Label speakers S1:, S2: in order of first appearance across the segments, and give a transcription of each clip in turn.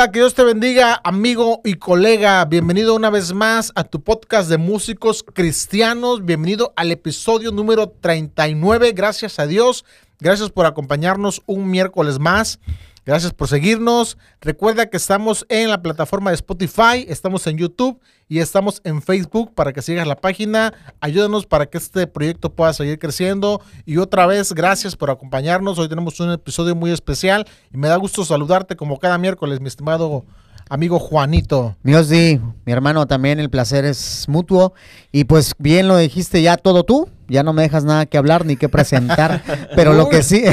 S1: Hola, que Dios te bendiga, amigo y colega. Bienvenido una vez más a tu podcast de músicos cristianos. Bienvenido al episodio número 39. Gracias a Dios. Gracias por acompañarnos un miércoles más. Gracias por seguirnos. Recuerda que estamos en la plataforma de Spotify, estamos en YouTube y estamos en Facebook para que sigas la página. Ayúdanos para que este proyecto pueda seguir creciendo. Y otra vez, gracias por acompañarnos. Hoy tenemos un episodio muy especial y me da gusto saludarte como cada miércoles, mi estimado amigo Juanito.
S2: Mi Osdi, mi hermano, también el placer es mutuo. Y pues bien lo dijiste ya todo tú, ya no me dejas nada que hablar ni que presentar. pero lo que sí.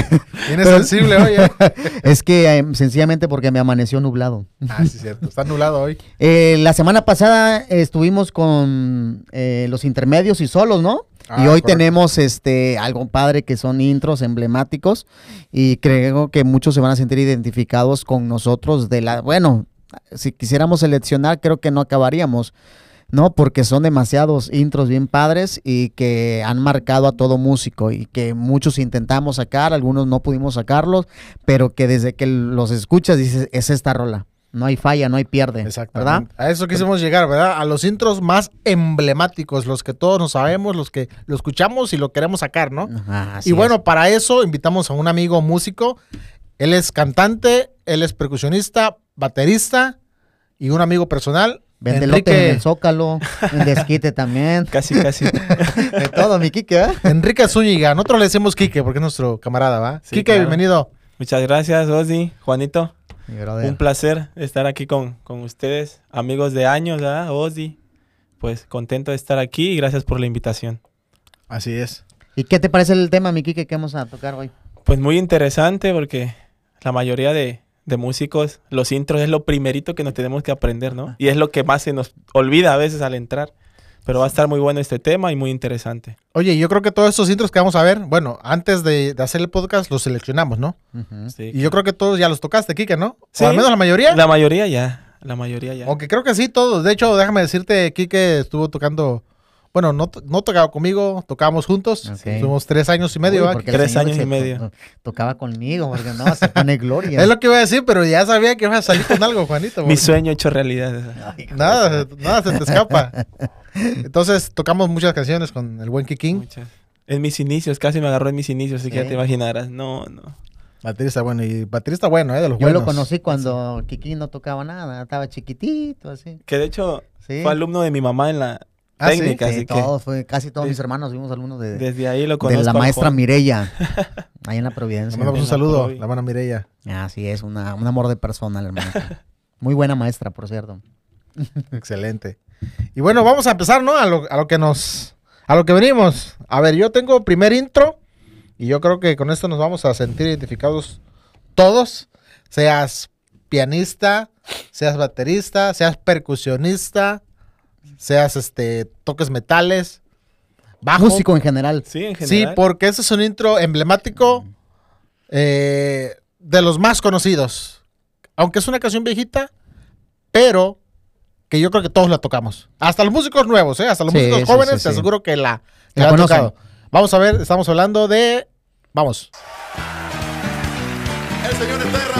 S1: Tienes sensible hoy.
S2: Es que eh, sencillamente porque me amaneció nublado.
S1: Ah, sí, cierto. Está nublado hoy.
S2: Eh, la semana pasada estuvimos con eh, los intermedios y solos, ¿no?
S1: Ah,
S2: y hoy
S1: correcto.
S2: tenemos este algo padre que son intros emblemáticos y creo que muchos se van a sentir identificados con nosotros de la bueno, si quisiéramos seleccionar creo que no acabaríamos, ¿no? Porque son demasiados intros bien padres y que han marcado a todo músico y que muchos intentamos sacar, algunos no pudimos sacarlos, pero que desde que los escuchas dices, es esta rola. No hay falla, no hay pierde, ¿verdad?
S1: Exactamente. A eso quisimos llegar, ¿verdad? A los intros más emblemáticos, los que todos nos sabemos, los que lo escuchamos y lo queremos sacar, ¿no?
S2: Ajá,
S1: y bueno,
S2: es.
S1: para eso invitamos a un amigo músico. Él es cantante, él es percusionista, baterista y un amigo personal.
S2: Vende en el Zócalo, en Desquite también.
S3: Casi, casi.
S2: De todo, mi Kike, ¿eh?
S1: Enrique Zúñiga. Nosotros le decimos Quique porque es nuestro camarada, ¿va?
S3: Sí,
S1: Quique,
S3: claro.
S1: bienvenido.
S3: Muchas gracias, Ozzy, Juanito. Un placer estar aquí con, con ustedes, amigos de años, ¿verdad? Ozzy. Pues contento de estar aquí y gracias por la invitación.
S1: Así es.
S2: ¿Y qué te parece el tema, mi Kike, que vamos a tocar hoy?
S3: Pues muy interesante porque la mayoría de, de músicos, los intros es lo primerito que nos tenemos que aprender, ¿no? Y es lo que más se nos olvida a veces al entrar. Pero va a estar muy bueno este tema y muy interesante.
S1: Oye, yo creo que todos estos intros que vamos a ver, bueno, antes de, de hacer el podcast los seleccionamos, ¿no?
S3: Sí.
S1: Y yo creo que todos ya los tocaste, Quique, ¿no?
S3: Sí.
S1: O al menos la mayoría.
S3: La mayoría ya, la mayoría ya.
S1: Aunque creo que sí, todos. De hecho, déjame decirte, Quique estuvo tocando. Bueno, no, to- no tocaba conmigo, tocábamos juntos.
S2: Ok.
S1: Somos tres años y medio.
S2: Uy,
S3: Tres años y medio.
S2: to- tocaba conmigo, porque no, se pone gloria.
S1: Es lo que iba a decir, pero ya sabía que ibas a salir con algo, Juanito.
S3: Mi sueño hecho realidad.
S2: Ay,
S1: Nada, nada se te escapa. Entonces, tocamos muchas canciones con el buen Kikín.
S3: Muchas. En mis inicios, casi me agarró en mis inicios, así que ya te imaginarás. No, no.
S1: Baterista bueno y baterista bueno, ¿eh? De los
S2: Yo
S1: buenos.
S2: lo conocí cuando Kiki no tocaba nada, estaba chiquitito, así.
S3: Que de hecho
S2: Sí.
S3: fue alumno de mi mamá en la
S1: Ah, ¿sí?
S3: técnica,
S2: Sí,
S3: así que
S2: todos, fue, casi todos
S3: de-
S2: mis hermanos fuimos alumnos de, de
S3: desde ahí lo conozco.
S2: la
S3: al
S2: maestra. Mireya, ahí en la
S1: Le
S2: Providencia.
S1: mandamos un
S3: la
S1: saludo, la hermana Mireya.
S2: Así es, una, un amor de persona, la hermana. Muy buena maestra, por cierto.
S1: Excelente. Y bueno, vamos a empezar, ¿no? A lo, a lo que nos. A lo que venimos. A ver, yo tengo primer intro. Y yo creo que con esto nos vamos a sentir identificados todos. Seas pianista, seas baterista, seas percusionista, seas este. toques metales, bajo.
S2: Músico en general.
S3: Sí, en
S1: Sí,
S3: general.
S1: porque ese es un intro emblemático eh, de los más conocidos. Aunque es una canción viejita, pero que yo creo que todos la tocamos. Hasta los músicos nuevos, ¿eh? Hasta los
S2: Sí,
S1: músicos
S2: sí,
S1: jóvenes,
S2: sí,
S1: te
S2: sí.
S1: aseguro que la, que
S2: La
S1: la han tocado. Vamos a ver, estamos hablando de. Vamos.
S4: El Señor está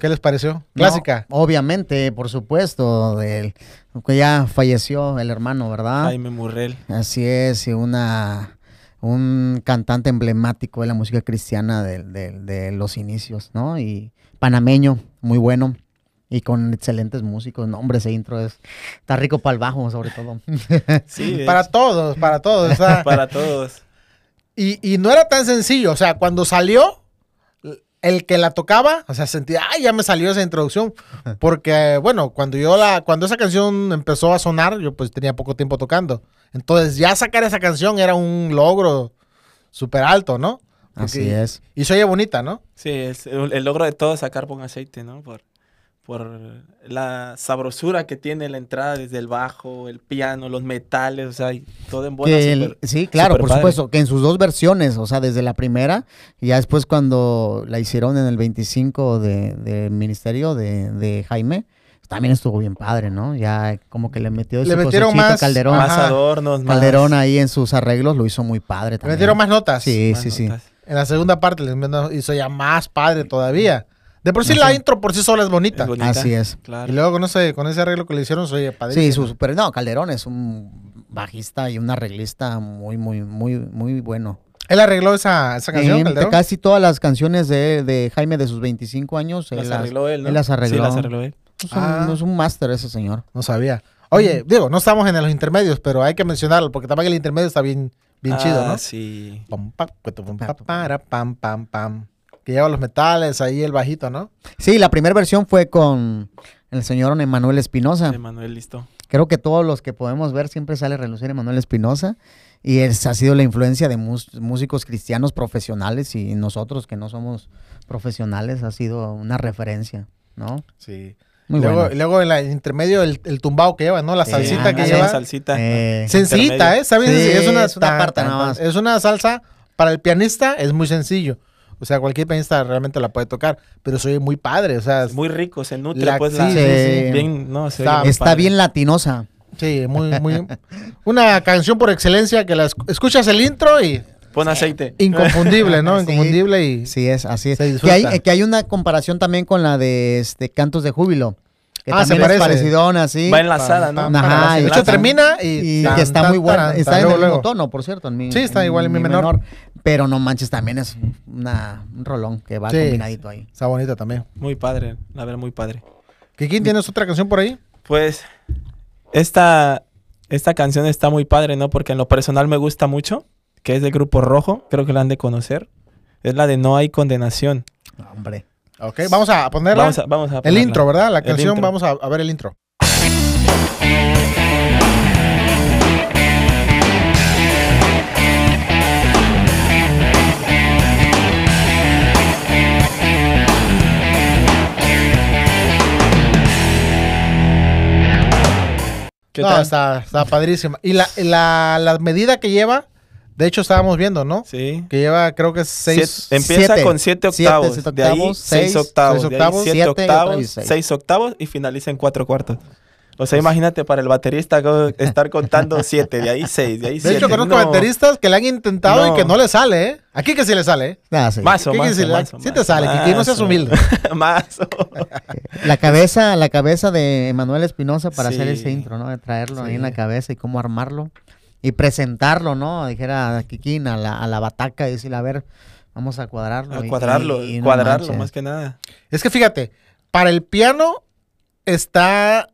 S1: ¿Qué les pareció?
S2: No,
S1: Clásica.
S2: obviamente, por supuesto, del, que ya falleció el hermano, ¿verdad?
S3: Jaime Murrell.
S2: Así es, y una un cantante emblemático de la música cristiana de, de- de los inicios, ¿no? Y panameño, muy bueno. Y con excelentes músicos. No, hombre, ese intro es, está rico para el bajo, sobre todo.
S3: Sí,
S1: Para todos, para todos. o sea,
S3: para todos.
S1: Y, y no era tan sencillo. O sea, cuando salió, el que la tocaba, o sea, sentía, ay, ya me salió esa introducción. Porque, bueno, cuando yo la, cuando esa canción empezó a sonar, yo pues tenía poco tiempo tocando. Entonces, ya sacar esa canción era un logro súper alto, ¿no? Porque-
S2: Así es.
S1: Y se oye bonita, ¿no?
S3: Sí, es el, el logro de todo es sacar con aceite, ¿no? Por, por la sabrosura que tiene la entrada desde el bajo, el piano, los metales, o sea, todo en buena
S2: Que el-
S3: super-
S2: sí, claro,
S3: super
S2: por
S3: padre.
S2: supuesto, que en sus dos versiones, o sea, desde la primera y ya después cuando la hicieron en el 25 de, ministerio de, de Jaime, también estuvo bien padre, ¿no? Ya como que le metió
S1: Le metieron más-
S2: Calderón.
S3: Más adornos, más...
S2: Calderón ahí en sus arreglos lo hizo muy padre
S1: Le
S2: también.
S1: metieron más notas.
S2: Sí,
S3: más
S2: sí, sí.
S1: En la segunda parte les hizo ya más padre todavía. De por sí la intro por sí sola es bonita.
S3: Es bonita.
S2: Así es.
S3: Claro.
S1: Y luego con ese, con ese arreglo que le hicieron, soy padrísimo.
S2: Sí, su super, no, Calderón es un bajista y un arreglista muy, muy, muy, muy bueno.
S1: Él arregló esa, esa canción,
S2: Eh,
S1: Calderón.
S2: casi todas las canciones de, de Jaime de sus 25 años, él
S3: Las
S2: las,
S3: arregló él, ¿no?
S2: él las arregló.
S3: Sí, las arregló él.
S2: Es un,
S1: Ah.
S2: es un máster ese señor.
S1: No sabía. Oye, digo, no estamos en los intermedios, pero hay que mencionarlo, porque también el intermedio está bien, bien
S3: Ah,
S1: chido, ¿no?
S3: sí.
S1: Pam, pam, pam, pam, pam. Que lleva los metales, ahí el bajito, ¿no?
S2: Sí, la primera versión fue con el señor Emanuel Espinosa.
S3: Emanuel, listo.
S2: Creo que todos los que podemos ver siempre sale a relucir Emanuel Espinosa. Y es, ha sido la influencia de mus- músicos cristianos profesionales y nosotros que no somos profesionales ha sido una referencia, ¿no?
S1: Sí.
S2: Muy
S1: luego,
S2: bueno.
S1: luego en el intermedio el, el tumbao que lleva, ¿no? La salsita que lleva.
S3: salsita.
S2: Eh,
S1: Sencillita,
S3: intermedio.
S1: ¿eh? ¿Sabes?
S2: Sí,
S1: es una,
S2: es una
S1: tan,
S2: parte
S1: tan,
S2: nada
S1: tan.
S2: más.
S1: Es una salsa para el pianista, es muy sencillo. O sea, cualquier pianista realmente la puede tocar, pero soy muy padre, o sea,
S3: Es muy rico, se nutre,
S1: La-
S3: pues.
S1: sí,
S3: la-
S1: sí,
S2: sí.
S3: Bien, no, se
S1: Está-
S2: bien latinosa.
S1: sí, muy, muy. una canción por excelencia que la esc- escuchas el intro y
S3: Pon aceite.
S1: inconfundible, ¿no?
S2: Sí.
S1: Inconfundible y.
S2: Sí, es así. Es.
S1: Se
S2: Que hay, que hay una comparación también con la de este, Cantos de Júbilo. Que
S1: Ah, se
S2: es
S1: parece.
S2: parecidona, así.
S3: Va enlazada, ¿no?
S2: Ajá,
S1: de hecho, termina y.
S2: Y
S1: tan,
S2: que está
S1: tan,
S2: muy buena.
S1: tan,
S2: Está en el mismo tono, por cierto. En mi,
S1: Sí, está igual en mi menor.
S2: Pero no manches, también es una, un rolón que va
S1: Sí.
S2: combinadito ahí.
S1: Está bonita también.
S3: Muy padre, la verdad, muy padre.
S1: ¿Quién tienes otra canción por ahí?
S3: Pues, esta, esta canción está muy padre, ¿no? Porque en lo personal me gusta mucho, que es del Grupo Rojo, creo que la han de conocer. Es la de No hay condenación.
S2: Hombre.
S1: Ok, vamos a ponerla.
S3: Vamos a, vamos a
S1: el
S3: ponerla.
S1: intro, ¿verdad? La canción, vamos a, a ver el intro.
S3: ¿Qué
S1: no,
S3: tal?
S1: está, está padrísima. Y la, la, la medida que lleva, de hecho estábamos viendo, ¿no?
S3: Sí.
S1: Que lleva, creo que es seis.
S3: Siete- empieza
S2: siete.
S3: con siete
S2: Siete,
S3: octavos. de ahí seis,
S2: seis,
S3: octavos.
S1: seis
S3: de ahí
S1: octavos,
S3: siete
S2: y
S3: octavos.
S2: seis.
S3: Seis octavos y finaliza en cuatro cuartos. O sea, imagínate para el baterista estar contando siete, de ahí seis, de ahí
S1: De
S3: siete.
S1: hecho, conozco
S3: No.
S1: bateristas que le han intentado y que no le sale, ¿eh? Aquí que sí le sale, ¿eh?
S2: Ah, sí.
S1: Sí te sale, Kiki, no seas humilde.
S3: Mazo.
S2: La cabeza, la cabeza de Emanuel Espinosa para hacer ese intro, ¿no? De traerlo ahí en la cabeza y cómo armarlo. Y presentarlo, ¿no? Dijera a Kikín, a la, a la bataca y decirle, a ver, vamos a cuadrarlo.
S3: A
S2: y-
S3: cuadrarlo,
S2: y- y no
S3: cuadrarlo
S2: manches.
S3: más que nada.
S1: Es que fíjate, para el piano está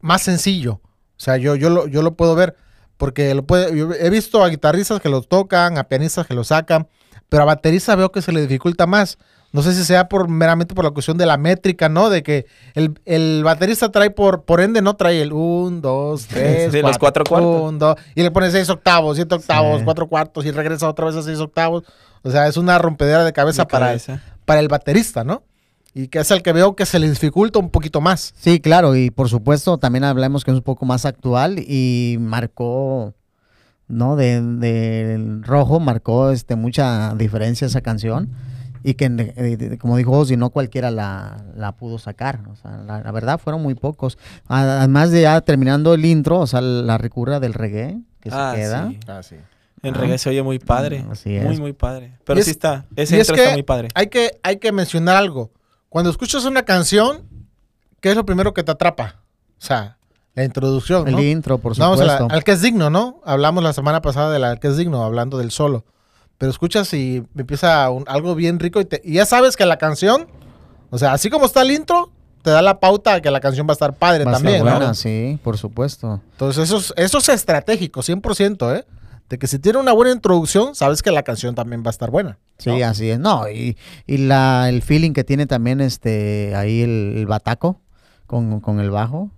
S1: más sencillo. O sea, yo, yo, lo, yo lo puedo ver. Porque lo puede, yo he visto a guitarristas que lo tocan, a pianistas que lo sacan, pero a bateristas veo que se le dificulta más. No sé si sea por meramente por la cuestión de la métrica, ¿no? De que el, el baterista trae por, por ende, no trae el 1, 2, 3,
S3: Sí, los cuatro cuartos.
S1: y le pone 6 octavos, 7 octavos,
S2: Sí.
S1: 4 cuartos y regresa otra vez a 6 octavos. O sea, es una rompedera de cabeza
S3: De
S1: para,
S3: cabeza.
S1: para el baterista, ¿no? Y que es el que veo que se le dificulta un poquito más.
S2: Sí, claro, y por supuesto también hablamos que es un poco más actual y marcó, ¿no? De, del rojo marcó este, mucha diferencia esa canción y que, eh, como dijo Ozzy, no cualquiera la, la pudo sacar. O sea, la, la verdad fueron muy pocos. A- Además de ya terminando el intro, o sea, la recurra del reggae que
S3: Ah,
S2: se queda.
S3: sí.
S1: Ah, sí.
S3: En
S2: Ah.
S3: reggae se oye muy padre.
S2: Mm, así
S3: Muy,
S2: es.
S3: muy padre. Pero
S1: es-
S3: sí está. Ese
S1: es
S3: intro
S1: que
S3: está muy padre.
S1: Hay que, hay que mencionar algo. Cuando escuchas una canción, ¿qué es lo primero que te atrapa? O sea, la introducción,
S2: El
S1: ¿no?
S2: intro, por
S1: Vamos a la-
S2: supuesto.
S1: al que es digno, ¿no? Hablamos la semana pasada de la que es digno, hablando del solo. Pero escuchas y empieza un- algo bien rico y, te- y ya sabes que la canción, o sea, así como está el intro, te da la pauta de que la canción va a estar padre
S2: Va
S1: también, ¿no?
S2: sí, por supuesto.
S1: Entonces eso es, eso es estratégico, 100%, ¿eh? De que si tiene una buena introducción, sabes que la canción también va a estar buena.
S2: Sí, así es. No, y, y la, el feeling que tiene también este ahí el, el bataco con, con el bajo.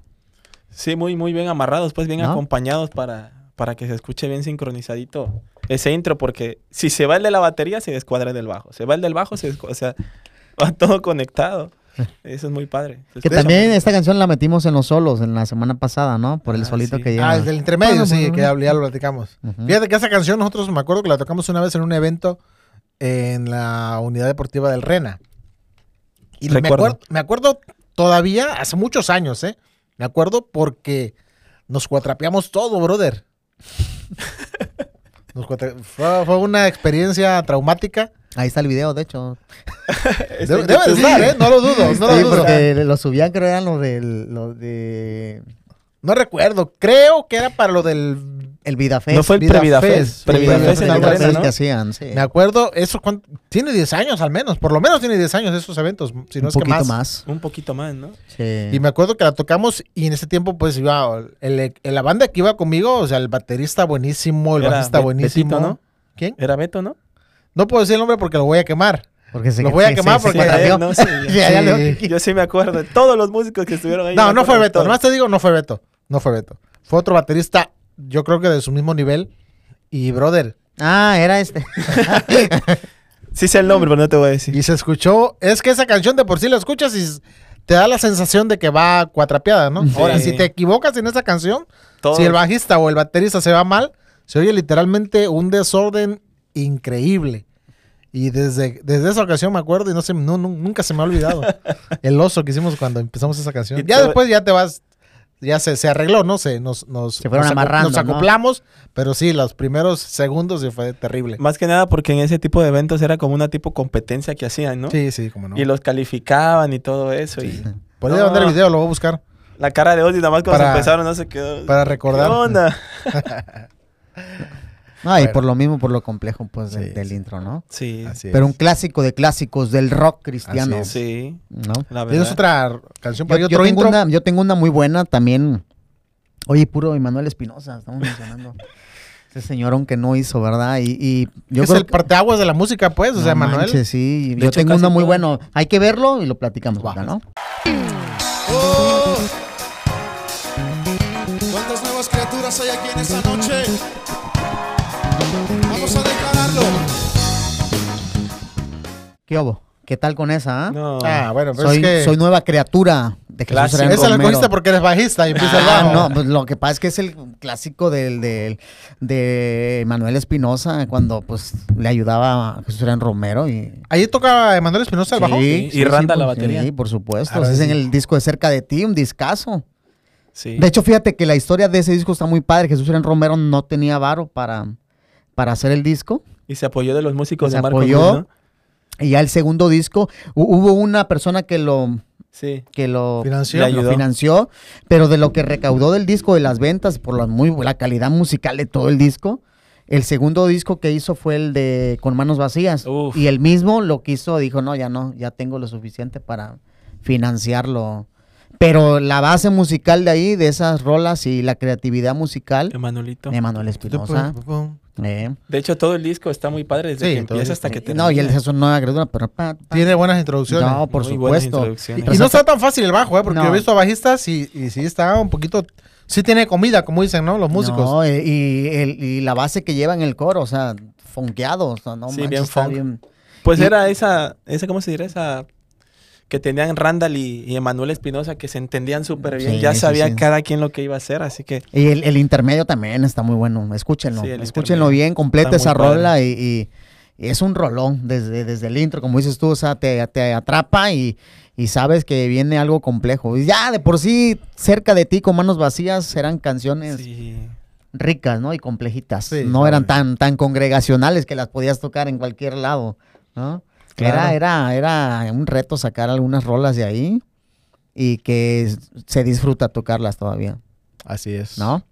S3: Sí, muy, muy bien amarrados, pues bien
S2: ¿No?
S3: acompañados para, para que se escuche bien sincronizadito ese intro, porque si se va el de la batería, se descuadra el del bajo. Se va el del bajo, se descu- o sea, va todo conectado. Eso es muy padre.
S2: Que también esta canción la metimos en los solos en la semana pasada, ¿no? Por el
S3: Ah,
S2: solito
S3: sí.
S2: que lleva.
S1: Ah, el del intermedio, sí, que ya, ya lo platicamos.
S2: Ujú.
S1: Fíjate que esa canción nosotros me acuerdo que la tocamos una vez en un evento en la unidad deportiva del Rena. Y me
S3: Recuerdo.
S1: acuerdo, me acuerdo todavía hace muchos años, ¿eh? Me acuerdo porque nos cuatrapeamos todo, brother. Nos fue, fue una experiencia traumática.
S2: Ahí está el video, de hecho.
S1: Debe, debe de estar, ¿eh? No lo dudo, no lo
S2: Sí,
S1: dudo.
S2: porque lo subían, creo eran los del, los de
S1: No recuerdo. Creo que era para lo del...
S2: el VidaFest.
S3: No fue el
S1: Vida
S3: Previdafest.
S1: Fest,
S3: Previdafest en ¿no?
S2: que hacían, sí.
S1: Me acuerdo, eso cuánto- tiene 10 años al menos. Por lo menos tiene 10 años esos eventos, si no
S2: Un
S1: es que
S2: poquito
S1: más.
S2: más.
S3: Un poquito más, ¿no?
S2: Sí.
S1: Y me acuerdo que la tocamos y en ese tiempo pues iba el, el- la banda que iba conmigo, o sea, el baterista buenísimo, el
S3: Era
S1: bajista
S3: Be-
S1: buenísimo.
S3: Betito, ¿no?
S1: ¿Quién?
S3: Era Beto, ¿no?
S1: No puedo decir el nombre porque lo voy a quemar.
S2: Porque se,
S1: Lo voy a
S2: sí,
S1: quemar
S2: sí,
S1: porque-
S3: no, sí,
S2: Sí. le-
S3: Yo sí me acuerdo de todos los músicos que estuvieron ahí.
S1: No, no fue Beto. Nomás te digo, no fue Beto. No fue Beto. Fue otro baterista, yo creo que de su mismo nivel. Y brother,
S2: Ah, era este.
S3: Sí sé el nombre, pero no te voy a decir.
S1: y se escuchó, es que esa canción de por sí la escuchas y te da la sensación de que va cuatrapeada, ¿no?
S3: Sí.
S1: Ahora, si te equivocas en esa canción. Si el bajista o el baterista se va mal, se oye literalmente un desorden increíble. Y desde, desde esa ocasión me acuerdo y no se, no, nu- nunca se me ha olvidado el oso que hicimos cuando empezamos esa canción.
S3: Y
S1: Ya después ya te vas, ya se, se arregló, ¿no? Se, nos, nos,
S2: Se fueron
S1: nos,
S2: amarrando,
S1: nos
S2: ¿no?
S1: acoplamos, pero sí, los primeros segundos sí fue terrible.
S3: Más que nada porque en ese tipo de eventos era como una tipo competencia que hacían, ¿no?
S1: Sí, sí, como no.
S3: Y los calificaban y todo eso. Y
S1: Por ahí mandar el
S3: No.
S1: video, lo voy a buscar
S3: la cara de Ozzy nada más cuando
S1: Para-
S3: empezaron no se quedó.
S1: para recordar.
S3: ¿Qué onda?
S2: No, y por lo mismo, por lo complejo, pues, del,
S1: Sí,
S2: del
S1: sí.
S2: intro, ¿no?
S3: Sí.
S1: Así
S2: Pero
S1: es.
S2: un clásico de clásicos del rock cristiano.
S1: Así es.
S3: Sí,
S2: ¿no?
S3: la verdad.
S1: ¿Tienes otra canción para
S2: Yo, yo
S1: otro
S2: tengo
S1: intro?
S2: una, yo tengo una muy buena también. Oye, puro Emanuel Espinosa, estamos mencionando. Ese señor aunque no hizo, ¿verdad? Y, y yo
S1: es
S2: creo
S1: el parteaguas de la música, pues, o sea, Manuel.
S2: sí. Yo
S3: hecho,
S2: tengo una muy
S3: todo.
S2: buena. Hay que verlo y lo platicamos, ¿no?
S4: Oh. ¿Cuántas nuevas criaturas hay aquí en esta noche? Vamos a declararlo.
S2: ¿Qué hubo? ¿Qué tal con esa? ah?
S3: No.
S1: Ah, bueno, pero
S2: soy,
S1: es que...
S2: soy nueva criatura de Jesús
S1: Esa la
S2: Romero.
S1: cogiste porque eres bajista y empieza el
S2: Ah,
S1: bajo.
S2: no, pues lo que pasa es que es el clásico del, del- de Manuel Espinosa cuando pues le ayudaba a Jesús Ren Romero y
S1: Ahí toca Emanuel Espinosa el bajo.
S3: Sí. Y Randa la
S2: por-
S3: batería.
S2: Sí, por supuesto.
S1: Ahora
S2: es en el disco de Cerca de ti, un discazo.
S3: Sí.
S2: De hecho, fíjate que la historia de ese disco está muy padre. Jesús Ren Romero no tenía varo para, para hacer el disco.
S3: Y se apoyó de los músicos
S2: Se
S3: de Marco
S2: apoyó. Y ya el segundo disco, hu- hubo una persona que lo,
S3: Sí.
S2: que lo
S1: Financió.
S2: Lo financió, pero de lo que recaudó del disco, de las ventas, por la, muy, la calidad musical de todo el disco, el segundo disco que hizo fue el de Con Manos Vacías.
S3: Uf.
S2: Y él mismo lo quiso, dijo, no, ya no, ya tengo lo suficiente para financiarlo. Pero la base musical de ahí, de esas rolas y la creatividad musical,
S3: Emanuelito.
S2: de Manuel Espinosa. Eh.
S3: De hecho, todo el disco está muy padre desde
S1: Sí,
S3: que empieza hasta que
S1: disco.
S3: termina.
S2: No, y él es una nueva criatura, pero... pa, pa.
S1: Tiene buenas introducciones.
S2: No, por
S3: Muy
S2: supuesto.
S1: y, y no está tan fácil el bajo, ¿eh? Porque
S2: No.
S1: yo he visto bajistas y, y sí está un poquito... Sí tiene comida, como dicen, ¿no? Los músicos.
S2: No, eh, y, el- y la base que lleva en el coro, o sea, fonqueado, o sea, no
S3: Sí,
S2: manches,
S3: bien funk.
S2: bien-
S3: Pues
S2: Y-
S3: era esa, esa, ¿cómo se dirá? Esa que tenían Randall y, y Emanuel Espinosa que se entendían súper bien.
S2: Sí,
S3: ya sabía
S2: sí.
S3: cada quien lo que iba a hacer, así que
S2: Y el, el intermedio también está muy bueno, escúchenlo,
S3: Sí,
S2: escúchenlo bien, completa esa rola y, y- y es un rolón desde, desde el intro, como dices tú, o sea, te, te atrapa y, y sabes que viene algo complejo. Y ya de por sí, cerca de ti, con manos vacías, eran canciones ricas, ¿no? Y complejitas. No eran tan, tan congregacionales que las podías tocar en cualquier lado, ¿no?
S3: Claro.
S2: Era, era, era un reto sacar algunas rolas de ahí y que se disfruta tocarlas todavía,
S1: Así es.
S2: ¿no?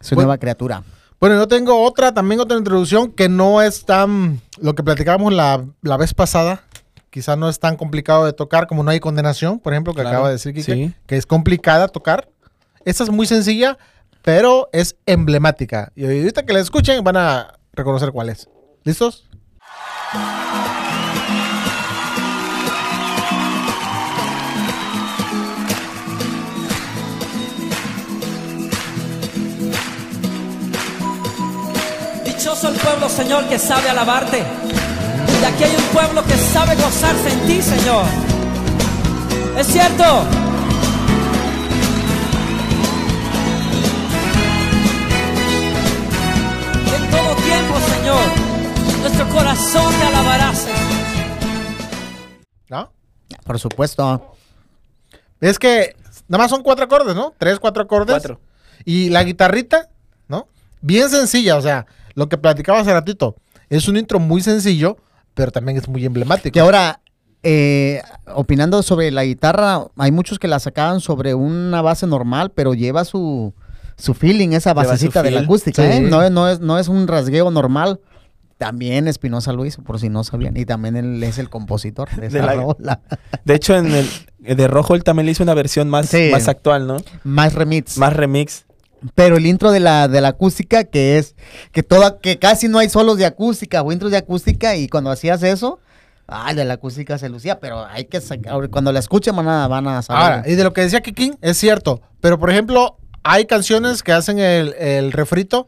S2: Es una
S1: Bueno.
S2: nueva criatura.
S1: Bueno, yo tengo otra, también otra introducción que no es tan... Lo que platicábamos la, la vez pasada, quizá no es tan complicado de tocar como No hay condenación, por ejemplo, que
S3: Claro.
S1: acaba de decir Kike,
S3: Sí.
S1: que es complicada tocar. Esta es muy sencilla, pero es emblemática. Y ahorita que la escuchen van a reconocer cuál es. ¿Listos?
S5: Dichoso el pueblo, Señor, que sabe alabarte. Y aquí hay un pueblo que sabe gozarse en ti, Señor. Es cierto. Y en todo tiempo, Señor, nuestro corazón te alabará, Señor.
S1: ¿No?
S2: Por supuesto.
S1: Es que nada más son cuatro acordes, ¿no? Tres, cuatro acordes.
S3: Cuatro.
S1: Y la guitarrita, ¿no? Bien sencilla, o sea, lo que platicaba hace ratito. Es un intro muy sencillo, pero también es muy emblemático.
S2: Que ahora, eh, opinando sobre la guitarra, hay muchos que la sacaban sobre una base normal, pero lleva su, su feeling, esa basecita de la acústica,
S1: Sí.
S2: ¿eh? No, es- no, es, no es un rasgueo normal. También Espinosa lo hizo, por si no sabían. Y también él es el compositor de esa
S3: De la-
S2: rola.
S3: De hecho, en el de Rojo él también le hizo una versión más,
S2: Sí.
S3: más actual, ¿no?
S2: Más remix.
S3: Más remix.
S2: Pero el intro de la, de la acústica, que es que toda, que casi no hay solos de acústica o intros de acústica, y cuando hacías eso, ay, de la acústica se lucía, pero hay que sacar, cuando la escuchen van a, van a saber.
S1: Ahora, y de lo que decía Kikín, es cierto. Pero, por ejemplo, hay canciones que hacen el, el refrito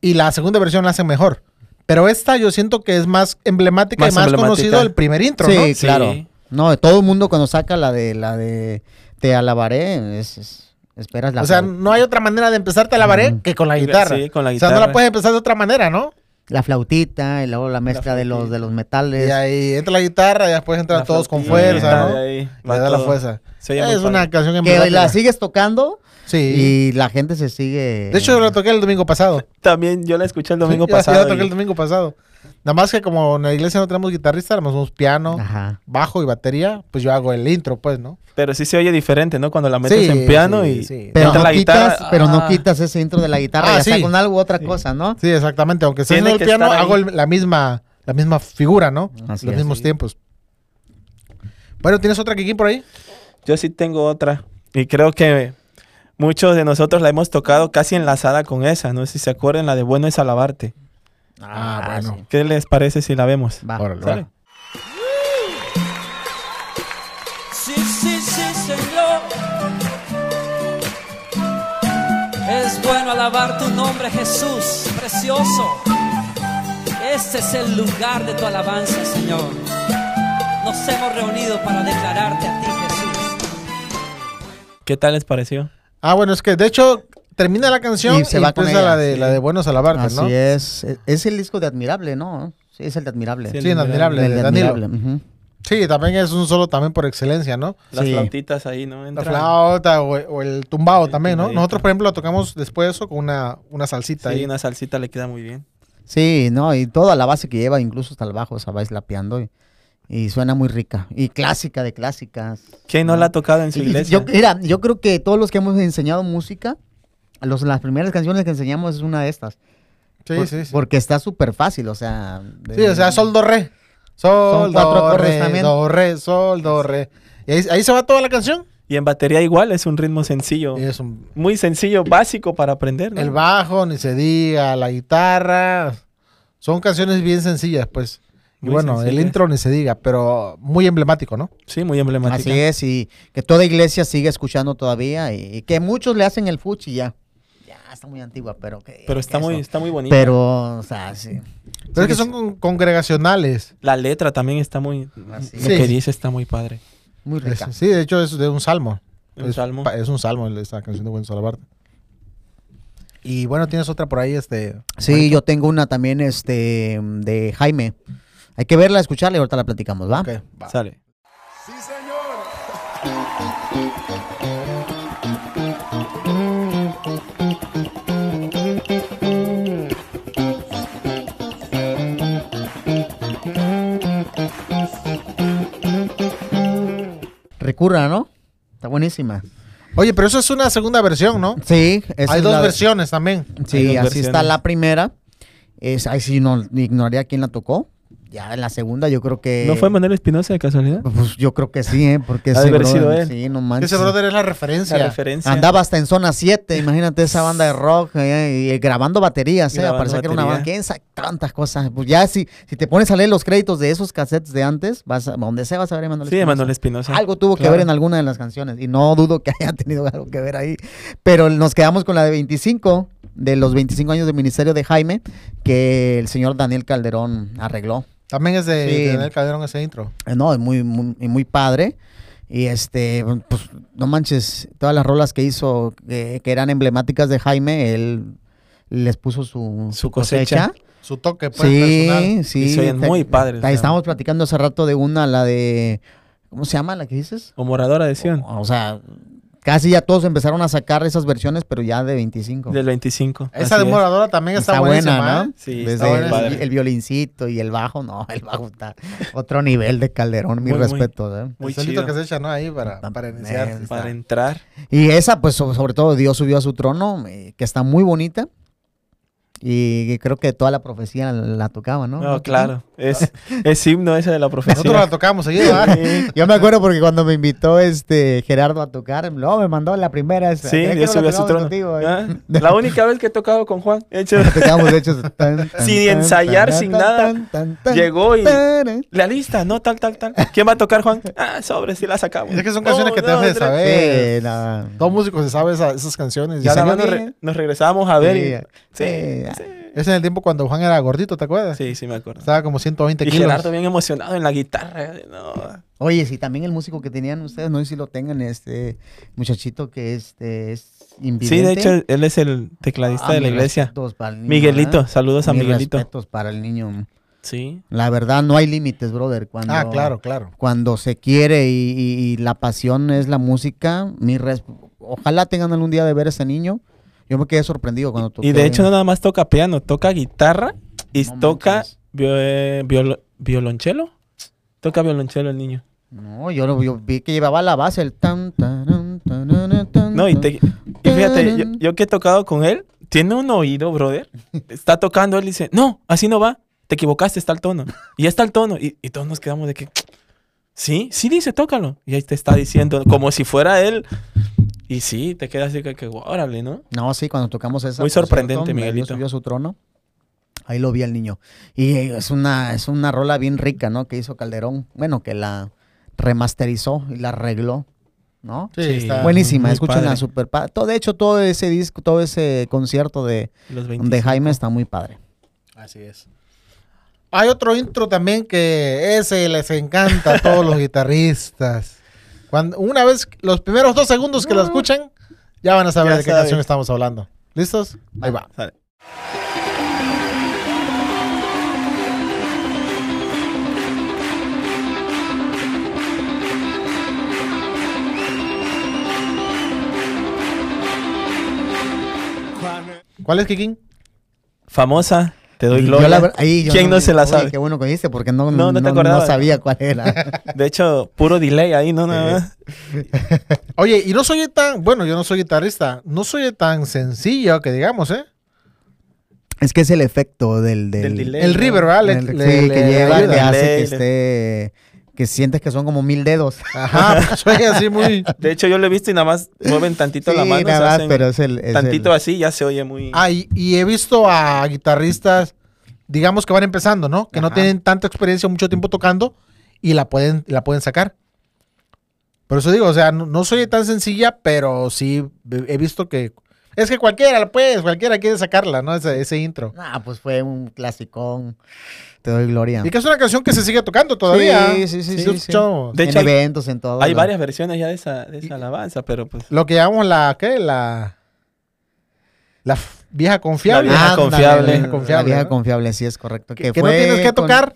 S1: y la segunda versión la hacen mejor. Pero esta yo siento que es más emblemática
S3: Más
S1: y más
S3: emblemática.
S1: conocido el primer intro,
S2: sí,
S1: ¿no?
S3: Sí.
S2: claro. No, todo el mundo cuando saca la de la de Te alabaré, es, es- esperas la
S1: O sea, no hay otra manera de empezar Te alabaré
S2: Ujú.
S1: que con la guitarra.
S3: Sí, con la
S1: O sea, no
S3: guitarra.
S1: la puedes empezar de otra manera, ¿no?
S2: la flautita y luego la mezcla de los de los metales.
S1: Y ahí entra la guitarra y después entran
S3: La
S1: todos con fuerza, ¿no?
S3: ahí
S1: Le
S3: va
S1: da la fuerza.
S3: Se oye muy
S1: Es una
S3: padre.
S1: canción
S2: que
S1: emblemática.
S2: la sigues tocando
S1: Sí.
S2: y la gente se sigue
S1: De hecho, yo la toqué el domingo pasado.
S3: También yo la escuché el domingo pasado.
S1: la toqué
S3: y-
S1: el domingo pasado. Nada más que como en la iglesia no tenemos guitarrista, nada más somos piano,
S2: Ajá.
S1: bajo y batería, pues yo hago el intro, pues, ¿no?
S3: Pero sí se oye diferente, ¿no? Cuando la metes
S1: Sí,
S3: en piano
S1: sí,
S3: y
S1: sí.
S2: Pero
S3: entra
S2: no,
S3: la
S2: quitas,
S3: guitarra.
S2: pero no
S3: ah,
S2: quitas ese intro de la guitarra,
S1: Ah,
S2: ya sea con algo otra
S3: Sí.
S2: cosa, ¿no?
S1: Sí, exactamente. Aunque
S3: Tiene
S1: haciendo el piano, hago el- la misma la misma figura, ¿no?
S2: Así
S1: Los
S2: es,
S1: mismos
S3: sí.
S1: tiempos. Bueno, ¿tienes otra Kikín por ahí?
S3: Yo sí tengo otra. Y creo que muchos de nosotros la hemos tocado casi enlazada con esa. No sé si se acuerdan, la de Bueno es alabarte.
S1: Ah, bueno.
S2: sí.
S3: ¿Qué les parece si la vemos?
S2: Va.
S1: Órale,
S3: ¿Sale?
S1: va.
S5: Sí, sí, sí, Señor. Es bueno alabar tu nombre, Jesús, precioso. Este es el lugar de tu alabanza, Señor. Nos hemos reunido para declararte a ti, Jesús.
S3: ¿Qué tal les pareció?
S1: Ah, bueno, es que de hecho termina la canción
S2: Y
S1: y,
S2: se va con
S1: empieza
S2: ella,
S1: la de,
S3: sí.
S1: la de Buenos Alabarte,
S2: Así
S1: ¿no?
S2: es. E- Es el disco de Admirable, ¿no? Sí, es el de Admirable.
S3: Sí,
S1: Sí, inadmirable,
S2: El
S1: de.
S2: Admirable.
S1: Sí, también es un solo también por excelencia, ¿no?
S3: Las
S2: Sí.
S3: flautitas ahí, ¿no?
S1: La
S3: Entran.
S1: flauta o, o el tumbado
S3: El
S1: también, ¿no?
S3: tumbadito.
S1: Nosotros, por ejemplo, lo tocamos después de eso con una, una salsita
S3: Sí,
S1: ahí.
S3: una salsita le queda muy bien.
S2: Sí, no, y toda la base que lleva, incluso hasta el bajo, se va slapeando y, y suena muy rica. Y clásica de clásicas.
S3: ¿Quién no la ha tocado en su
S2: Y- y
S3: iglesia?
S2: Yo, mira, yo creo que todos los que hemos enseñado música, los, las primeras canciones que enseñamos es una de estas.
S1: Sí,
S2: Por-
S1: sí, sí.
S2: Porque está súper fácil, o sea. de-
S1: Sí, o sea, sol, do, re. Sol,
S2: Son cuatro
S1: do, re,
S2: también.
S1: do, re, sol, do, re. Y ahí, ahí se va toda la canción.
S3: Y en batería igual, es un ritmo sencillo.
S1: Y es un-
S3: Muy sencillo, básico para aprender, ¿no?
S1: el bajo, ni se diga, la guitarra. Son canciones bien sencillas, pues. Y
S3: Muy
S1: bueno, el intro ni se diga, pero muy emblemático, ¿no?
S3: Sí, muy emblemática.
S2: Así es, y que toda iglesia sigue escuchando todavía y, y que muchos le hacen el fuchi ya. Ya está muy antigua, pero que.
S3: Pero está
S2: eso.
S3: muy, está muy bonita.
S2: Pero, o sea, sí.
S1: Pero es que son con- congregacionales.
S3: La letra también está muy...
S2: Así
S3: Lo
S1: Sí.
S3: que dice está muy padre.
S2: Muy
S1: Es-
S2: rica.
S1: sí, de hecho es de un salmo.
S3: Un
S1: es,
S3: salmo.
S1: Es un salmo esta canción de Buen Salvarte. Y bueno, tienes otra por ahí, este.
S2: Sí, yo tengo una también este de Jaime. Hay que verla, escucharla y ahorita la platicamos, ¿va?
S1: Ok, va.
S3: Sale.
S4: Sí, señor.
S2: Recurra, ¿no? Está buenísima.
S1: Oye, pero eso es una segunda versión, ¿no?
S2: Sí, esa
S1: Hay
S2: es
S1: dos
S2: la-
S1: versiones también.
S2: Sí, así
S3: versiones.
S2: está la primera. Es, ahí sí no ignoraría quién la tocó. Ya en la segunda yo creo que...
S3: ¿No fue Manuel Espinosa de casualidad?
S2: Pues yo creo que sí, ¿eh? Porque ese
S3: haber sido
S2: brother-
S3: él.
S2: Sí, no manches.
S1: Ese brother es la referencia.
S3: La referencia.
S2: Andaba hasta en zona 7, imagínate esa banda de rock eh, y grabando baterías, eh, parecía que era una banda.
S3: batería.
S2: ¿Quién sabe tantas cosas? Pues ya si, si te pones a leer los créditos de esos cassettes de antes, vas a, donde sea vas a ver a Emanuel
S3: Sí,
S2: Espinosa.
S3: Manuel Espinosa.
S2: Algo tuvo que ver en alguna de las canciones y no dudo que haya tenido algo que ver ahí. Pero nos quedamos con la de 25, de los 25 años de ministerio de Jaime, que el señor Daniel Calderón arregló.
S1: También es de,
S2: Sí.
S1: de Daniel Calderón ese intro.
S2: Eh, No, es muy, muy, y muy padre. Y este, pues no manches, todas las rolas que hizo eh, que eran emblemáticas de Jaime, él les puso su,
S3: Su cosecha.
S1: Su toque, pues, personal.
S2: Sí, sí.
S3: Y se muy padres,
S2: estábamos platicando hace rato de una, la de ¿cómo se llama la que dices?
S3: O Moradora de Sion.
S2: O, o sea, casi ya todos empezaron a sacar esas versiones, pero ya de 25.
S3: Del 25.
S1: Esa
S3: así es.
S1: demoradora también está,
S2: buena,
S1: ¿eh?
S2: ¿no?
S3: Sí,
S2: Desde
S3: está
S2: el, el violincito y el bajo, no, el bajo está otro nivel de Calderón, mi
S3: Muy, muy-
S2: respeto. ¿eh?
S3: Muy
S1: el solito
S3: chido.
S1: que se echa, ¿no? Ahí para, para iniciar.
S2: Eh.
S3: Para entrar.
S2: Y esa, pues so- sobre todo Dios subió a su trono, eh, que está muy bonita. Y creo que toda la profecía la, la tocaba, ¿no?
S3: No, claro. Es, es himno ese de la
S1: Nosotros la
S3: profecía.
S1: tocamos ¿verdad?
S3: Sí,
S2: Yo me acuerdo porque cuando me invitó este Gerardo a tocar, no, me mandó la primera. esa.
S3: Sí,
S2: ¿Crees que
S3: Dios
S2: no la
S3: subió a su trono.
S2: contigo, eh?
S3: Ah, La única vez que he tocado con Juan. hecho,
S2: La tocamos, de hecho, tan, tan,
S3: Sin ensayar,
S2: tan,
S3: sin
S2: tan,
S3: nada.
S2: tan, tan, tan,
S3: Llegó y-
S2: tan.
S3: la lista, no, tal, tal, tal. ¿Quién va a tocar, Juan? Ah, sobre, sí la sacamos.
S1: Es que son canciones
S3: No,
S1: que te
S3: no, tre-
S1: saber.
S2: Sí.
S1: Todo músico se sabe esa- esas canciones.
S3: Ya
S1: Ya
S3: nada más nos, re- nos regresábamos a ver. y-
S2: Sí,
S3: Sí,
S2: sí.
S3: sí.
S1: Es en el tiempo cuando Juan era gordito, ¿te acuerdas?
S3: Sí, sí, me acuerdo.
S1: Estaba como 120
S3: Y
S1: kilos.
S3: Gerardo bien emocionado en la guitarra. No.
S2: Oye, sí, también el músico que tenían ustedes, no sé si lo tengan, este muchachito que este, es invidente.
S3: Sí, de hecho, él es el tecladista
S2: Ah,
S3: de la iglesia.
S2: respetos para el niño,
S3: Miguelito,
S2: ¿verdad?
S3: saludos a
S2: Mis
S3: Miguelito.
S2: respetos para el niño.
S3: Sí.
S2: La verdad, no hay límites, brother. Cuando,
S1: Ah, claro, claro.
S2: Cuando se quiere y, y- y la pasión es la música, mi res- ojalá tengan algún día de ver a ese niño. Yo me quedé sorprendido cuando toqué.
S3: Y de hecho no nada más toca piano, toca guitarra y
S2: No
S3: toca
S2: manches.
S3: vio- eh, violo- violonchelo. Toca violonchelo el niño.
S2: No, yo, lo- yo vi que llevaba la base, el tan, taran, tarana, tan,
S3: No, y,
S2: tan.
S3: te- y fíjate, yo, yo que he tocado con él, tiene un oído, brother. Está tocando, él dice, no, así no va. Te equivocaste, está el tono. Y ya está el tono. Y, y todos nos quedamos de que, sí, sí dice, tócalo. Y ahí te está diciendo, como si fuera él. Y sí, te quedas así que, que órale, ¿no?
S2: No, sí, cuando tocamos esa.
S3: Muy sorprendente,
S2: cierto,
S3: Miguelito.
S2: Subió su trono. Ahí lo vi al niño. Y es una, es una rola bien rica, ¿no? Que hizo Calderón. Bueno, que la remasterizó y la arregló, ¿no?
S1: Sí,
S3: Sí.
S1: está.
S2: Buenísima, escuchen la
S3: padre.
S2: super todo De hecho, todo ese disco, todo ese concierto de,
S3: Los
S2: de
S3: 25.
S2: Jaime está muy padre.
S1: Así es. Hay otro intro también que ese les encanta a todos los guitarristas. Cuando, una vez, los primeros dos segundos que lo escuchan, ya van a saber
S3: Ya
S1: de qué
S3: saben.
S1: canción estamos hablando. ¿Listos? Ahí va.
S3: Sale.
S1: ¿Cuál es, Kikín?
S3: Famosa, te doy
S2: yo
S3: gloria.
S2: la ver- ahí yo
S3: ¿Quién no se la
S2: oye,
S3: sabe?
S2: Qué bueno que dijiste, porque no,
S3: No,
S2: no,
S3: te
S2: sabía cuál era.
S3: De hecho, puro delay ahí, ¿no? Nada más.
S1: Oye, y no soy tan, bueno, yo no soy guitarrista, no soy tan sencillo que digamos, ¿eh?
S2: es que es el efecto del, del,
S3: Del delay.
S1: El river, ¿verdad? Le-
S2: el-
S1: le-
S2: sí,
S1: le
S2: que lleva,
S1: ayuda.
S2: que hace que esté, que sientes que son como mil dedos.
S1: Ajá, porque soy así muy...
S3: De hecho, yo lo he visto y nada más mueven tantito la mano.
S2: nada más,
S3: hacen
S2: pero es el, es
S3: tantito
S2: el-
S3: así, ya se oye muy.
S1: Ah, y, y he visto a guitarristas, digamos que van empezando, ¿no? Que no tienen tanta experiencia, mucho tiempo tocando y la pueden, la pueden sacar. Por eso digo, o sea, no, no soy tan sencilla, pero sí he visto que... Es que cualquiera, pues, cualquiera quiere sacarla, ¿no? Ese, ese intro.
S2: Ah, pues fue un clasicón. Te doy gloria.
S1: Y que es una canción que se sigue tocando todavía.
S2: Sí, sí, sí.
S3: De
S2: en
S3: hecho, hay-
S2: eventos, en todo.
S3: Hay varias versiones ya de esa, de esa alabanza, pero pues.
S1: Lo que llamamos la, ¿qué? La... La vieja confiable.
S3: La vieja
S2: Ándale,
S3: confiable.
S2: La,
S1: Vieja confiable,
S2: vieja
S1: ¿no?
S2: confiable, sí es correcto.
S1: que,
S2: Que,
S1: que no tienes que
S2: con-
S1: tocar.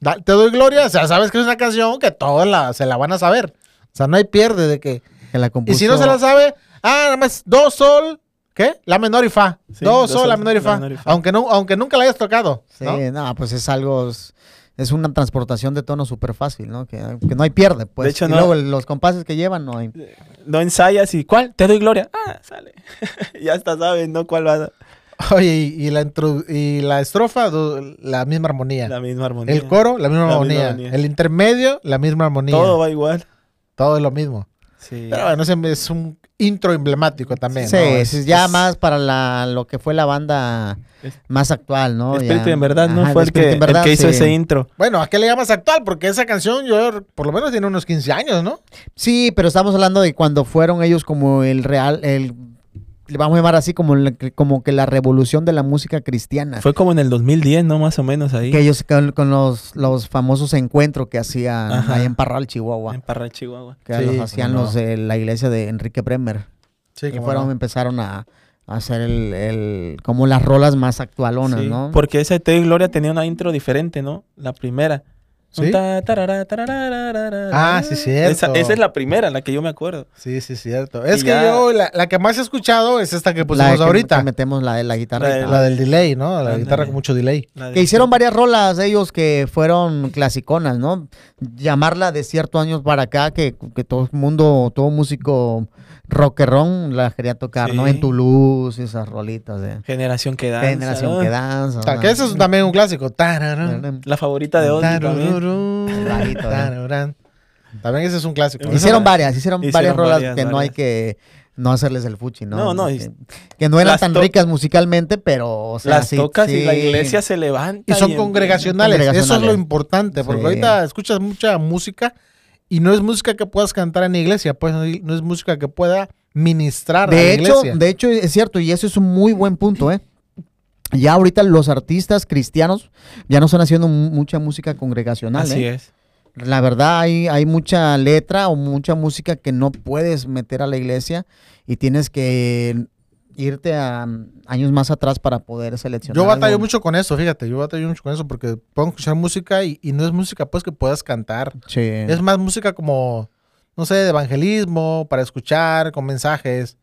S1: da- te doy gloria. O sea, sabes que es una canción que todos la, se la van a saber. O sea, no hay pierde de que.
S2: que la
S1: Y si no se la sabe, ah, nada más do, sol, ¿qué? La menor y fa.
S3: Sí,
S1: do, sol, la menor y fa.
S3: menor y fa.
S1: Aunque, no, aunque nunca la hayas tocado.
S2: Sí,
S1: ¿no?
S2: no, pues es algo, es, una transportación de tono súper fácil, ¿no? Que, que no hay pierde, pues.
S3: De hecho,
S2: y
S3: no-
S2: luego los compases que llevan no hay.
S3: No ensayas y ¿cuál? Te doy gloria. Ah, sale. ya hasta sabes, ¿no? ¿Cuál va a
S1: Oye, y, y la, intro- y la estrofa, la misma armonía.
S3: La misma armonía.
S1: El coro, la misma
S3: La misma
S1: armonía.
S3: armonía.
S1: El intermedio, la misma armonía.
S3: Todo
S1: Todo,
S3: va igual.
S1: es lo mismo.
S3: Sí.
S1: Pero bueno, es un intro emblemático también.
S2: Sí,
S1: ¿no?
S2: es,
S1: Es-
S2: ya
S1: es-
S2: más para la, lo que fue la banda más actual, ¿no?
S3: Espíritu
S2: Ya-
S3: en verdad, ¿no?
S2: Ajá,
S3: Fue el
S2: Espíritu
S3: que,
S2: en Verdad,
S3: el que hizo
S2: sí.
S3: ese intro.
S1: Bueno, ¿a qué le llamas actual? Porque esa canción yo por lo menos tiene unos 15 años, ¿no?
S2: Sí, pero estamos hablando de cuando fueron ellos como el real, el le vamos a llamar así como, la- como que la revolución de la música cristiana.
S3: Fue como en el 2010, ¿no? Más o menos ahí.
S2: que ellos con, con los, los famosos encuentros que hacían
S3: Ajá.
S2: ahí en Parral, Chihuahua.
S3: En Parral, Chihuahua.
S2: Que
S1: Sí,
S2: los hacían
S1: no.
S2: los de la iglesia de Enrique Bremer.
S1: Sí, cómo
S2: fueron,
S1: no.
S2: empezaron a, a hacer el, el- como las rolas más actualonas,
S3: Sí,
S2: ¿no?
S3: Porque esa Te doy Gloria tenía una intro diferente, ¿no? La primera.
S1: ¿Sí?
S3: Ta, tarara, tarararara.
S1: Ah, sí, cierto.
S3: Esa, esa es la primera, la que yo me acuerdo.
S1: Sí, sí, cierto. Es
S3: Y
S1: que
S3: ya-
S1: yo, la, la que más he escuchado es esta que
S2: La
S1: pusimos
S2: que-
S1: ahorita.
S2: que metemos la de la guitarra.
S3: La de-
S1: La del delay, ¿no? La guitarra con mucho delay.
S3: La de-
S2: Que hicieron varias rolas ellos que fueron clasiconas, ¿no? Llamarla de ciertos años para acá, que, que todo el mundo, todo músico rockerón la quería tocar, ¿no? En Toulouse, esas rolitas de
S3: Generación que danza.
S2: generación
S3: ¿no?
S2: que danza.
S1: Que ese es también un clásico. Tararán,
S3: La favorita de Ozzy también.
S1: También ese es un clásico.
S3: Hicieron
S2: varias, hicieron,
S3: Hicieron
S2: varias rolas
S3: varias,
S2: que no hay que no hacerles el fuchi, ¿no?
S3: No, no,
S2: Que, no eran
S3: las
S2: tan ricas musicalmente, pero, o sea,
S3: Las
S2: sí-
S3: tocas y la iglesia se levanta.
S1: Y son congregacionales. Eso es lo importante. Porque
S2: Sí.
S1: ahorita escuchas mucha música y no es música que puedas cantar en la iglesia. Pues no es música que pueda ministrar a la
S2: De hecho,
S1: iglesia.
S2: de hecho, es cierto, y eso es un muy buen punto, ¿eh? Ya ahorita los artistas cristianos ya no están haciendo mu- mucha música congregacional,
S3: Así
S2: ¿eh?
S3: es.
S2: La verdad, hay, hay mucha letra o mucha música que no puedes meter a la iglesia y tienes que irte a mm, años más atrás para poder seleccionar.
S1: Yo batallo
S2: algo.
S1: mucho con eso, fíjate. Yo batallo mucho con eso porque puedo escuchar música y, y no es música pues que puedas cantar.
S2: Sí.
S1: Es más música como, no sé, de evangelismo, para escuchar, con mensajes.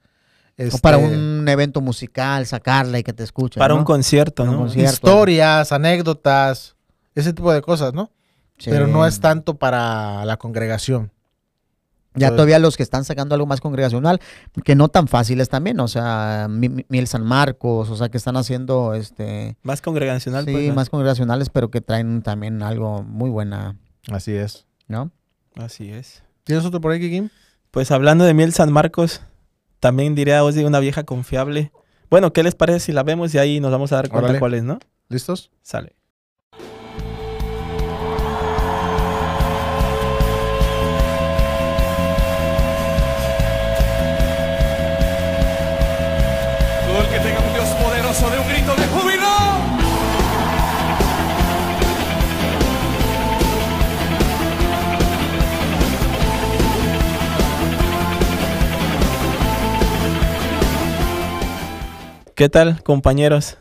S2: O
S1: este,
S2: para un evento musical, sacarla y que te escuchen.
S3: Para
S2: ¿no?
S3: un concierto,
S2: un
S3: ¿no?
S2: concierto.
S1: historias, anécdotas, ese tipo de cosas, ¿no?
S2: Sí.
S1: Pero no es tanto para la congregación.
S2: Ya
S1: Entonces-
S2: todavía los que están sacando algo más congregacional, que no tan fáciles también, o sea, Mi- Mi- Miel San Marcos, o sea, que están haciendo este
S3: Más congregacional,
S2: sí,
S3: pues. ¿no?
S2: más congregacionales, pero que traen también algo muy buena,
S1: Así es.
S2: ¿no?
S3: Así es.
S1: ¿Tienes otro por ahí, Kikim?
S3: Pues hablando de Miel San Marcos, también diría Ozzy una vieja confiable. Bueno, ¿qué les parece si la vemos y ahí nos vamos a dar cuenta
S1: Órale.
S3: cuál es, no?
S1: ¿Listos?
S3: Sale. ¿Qué tal, compañeros?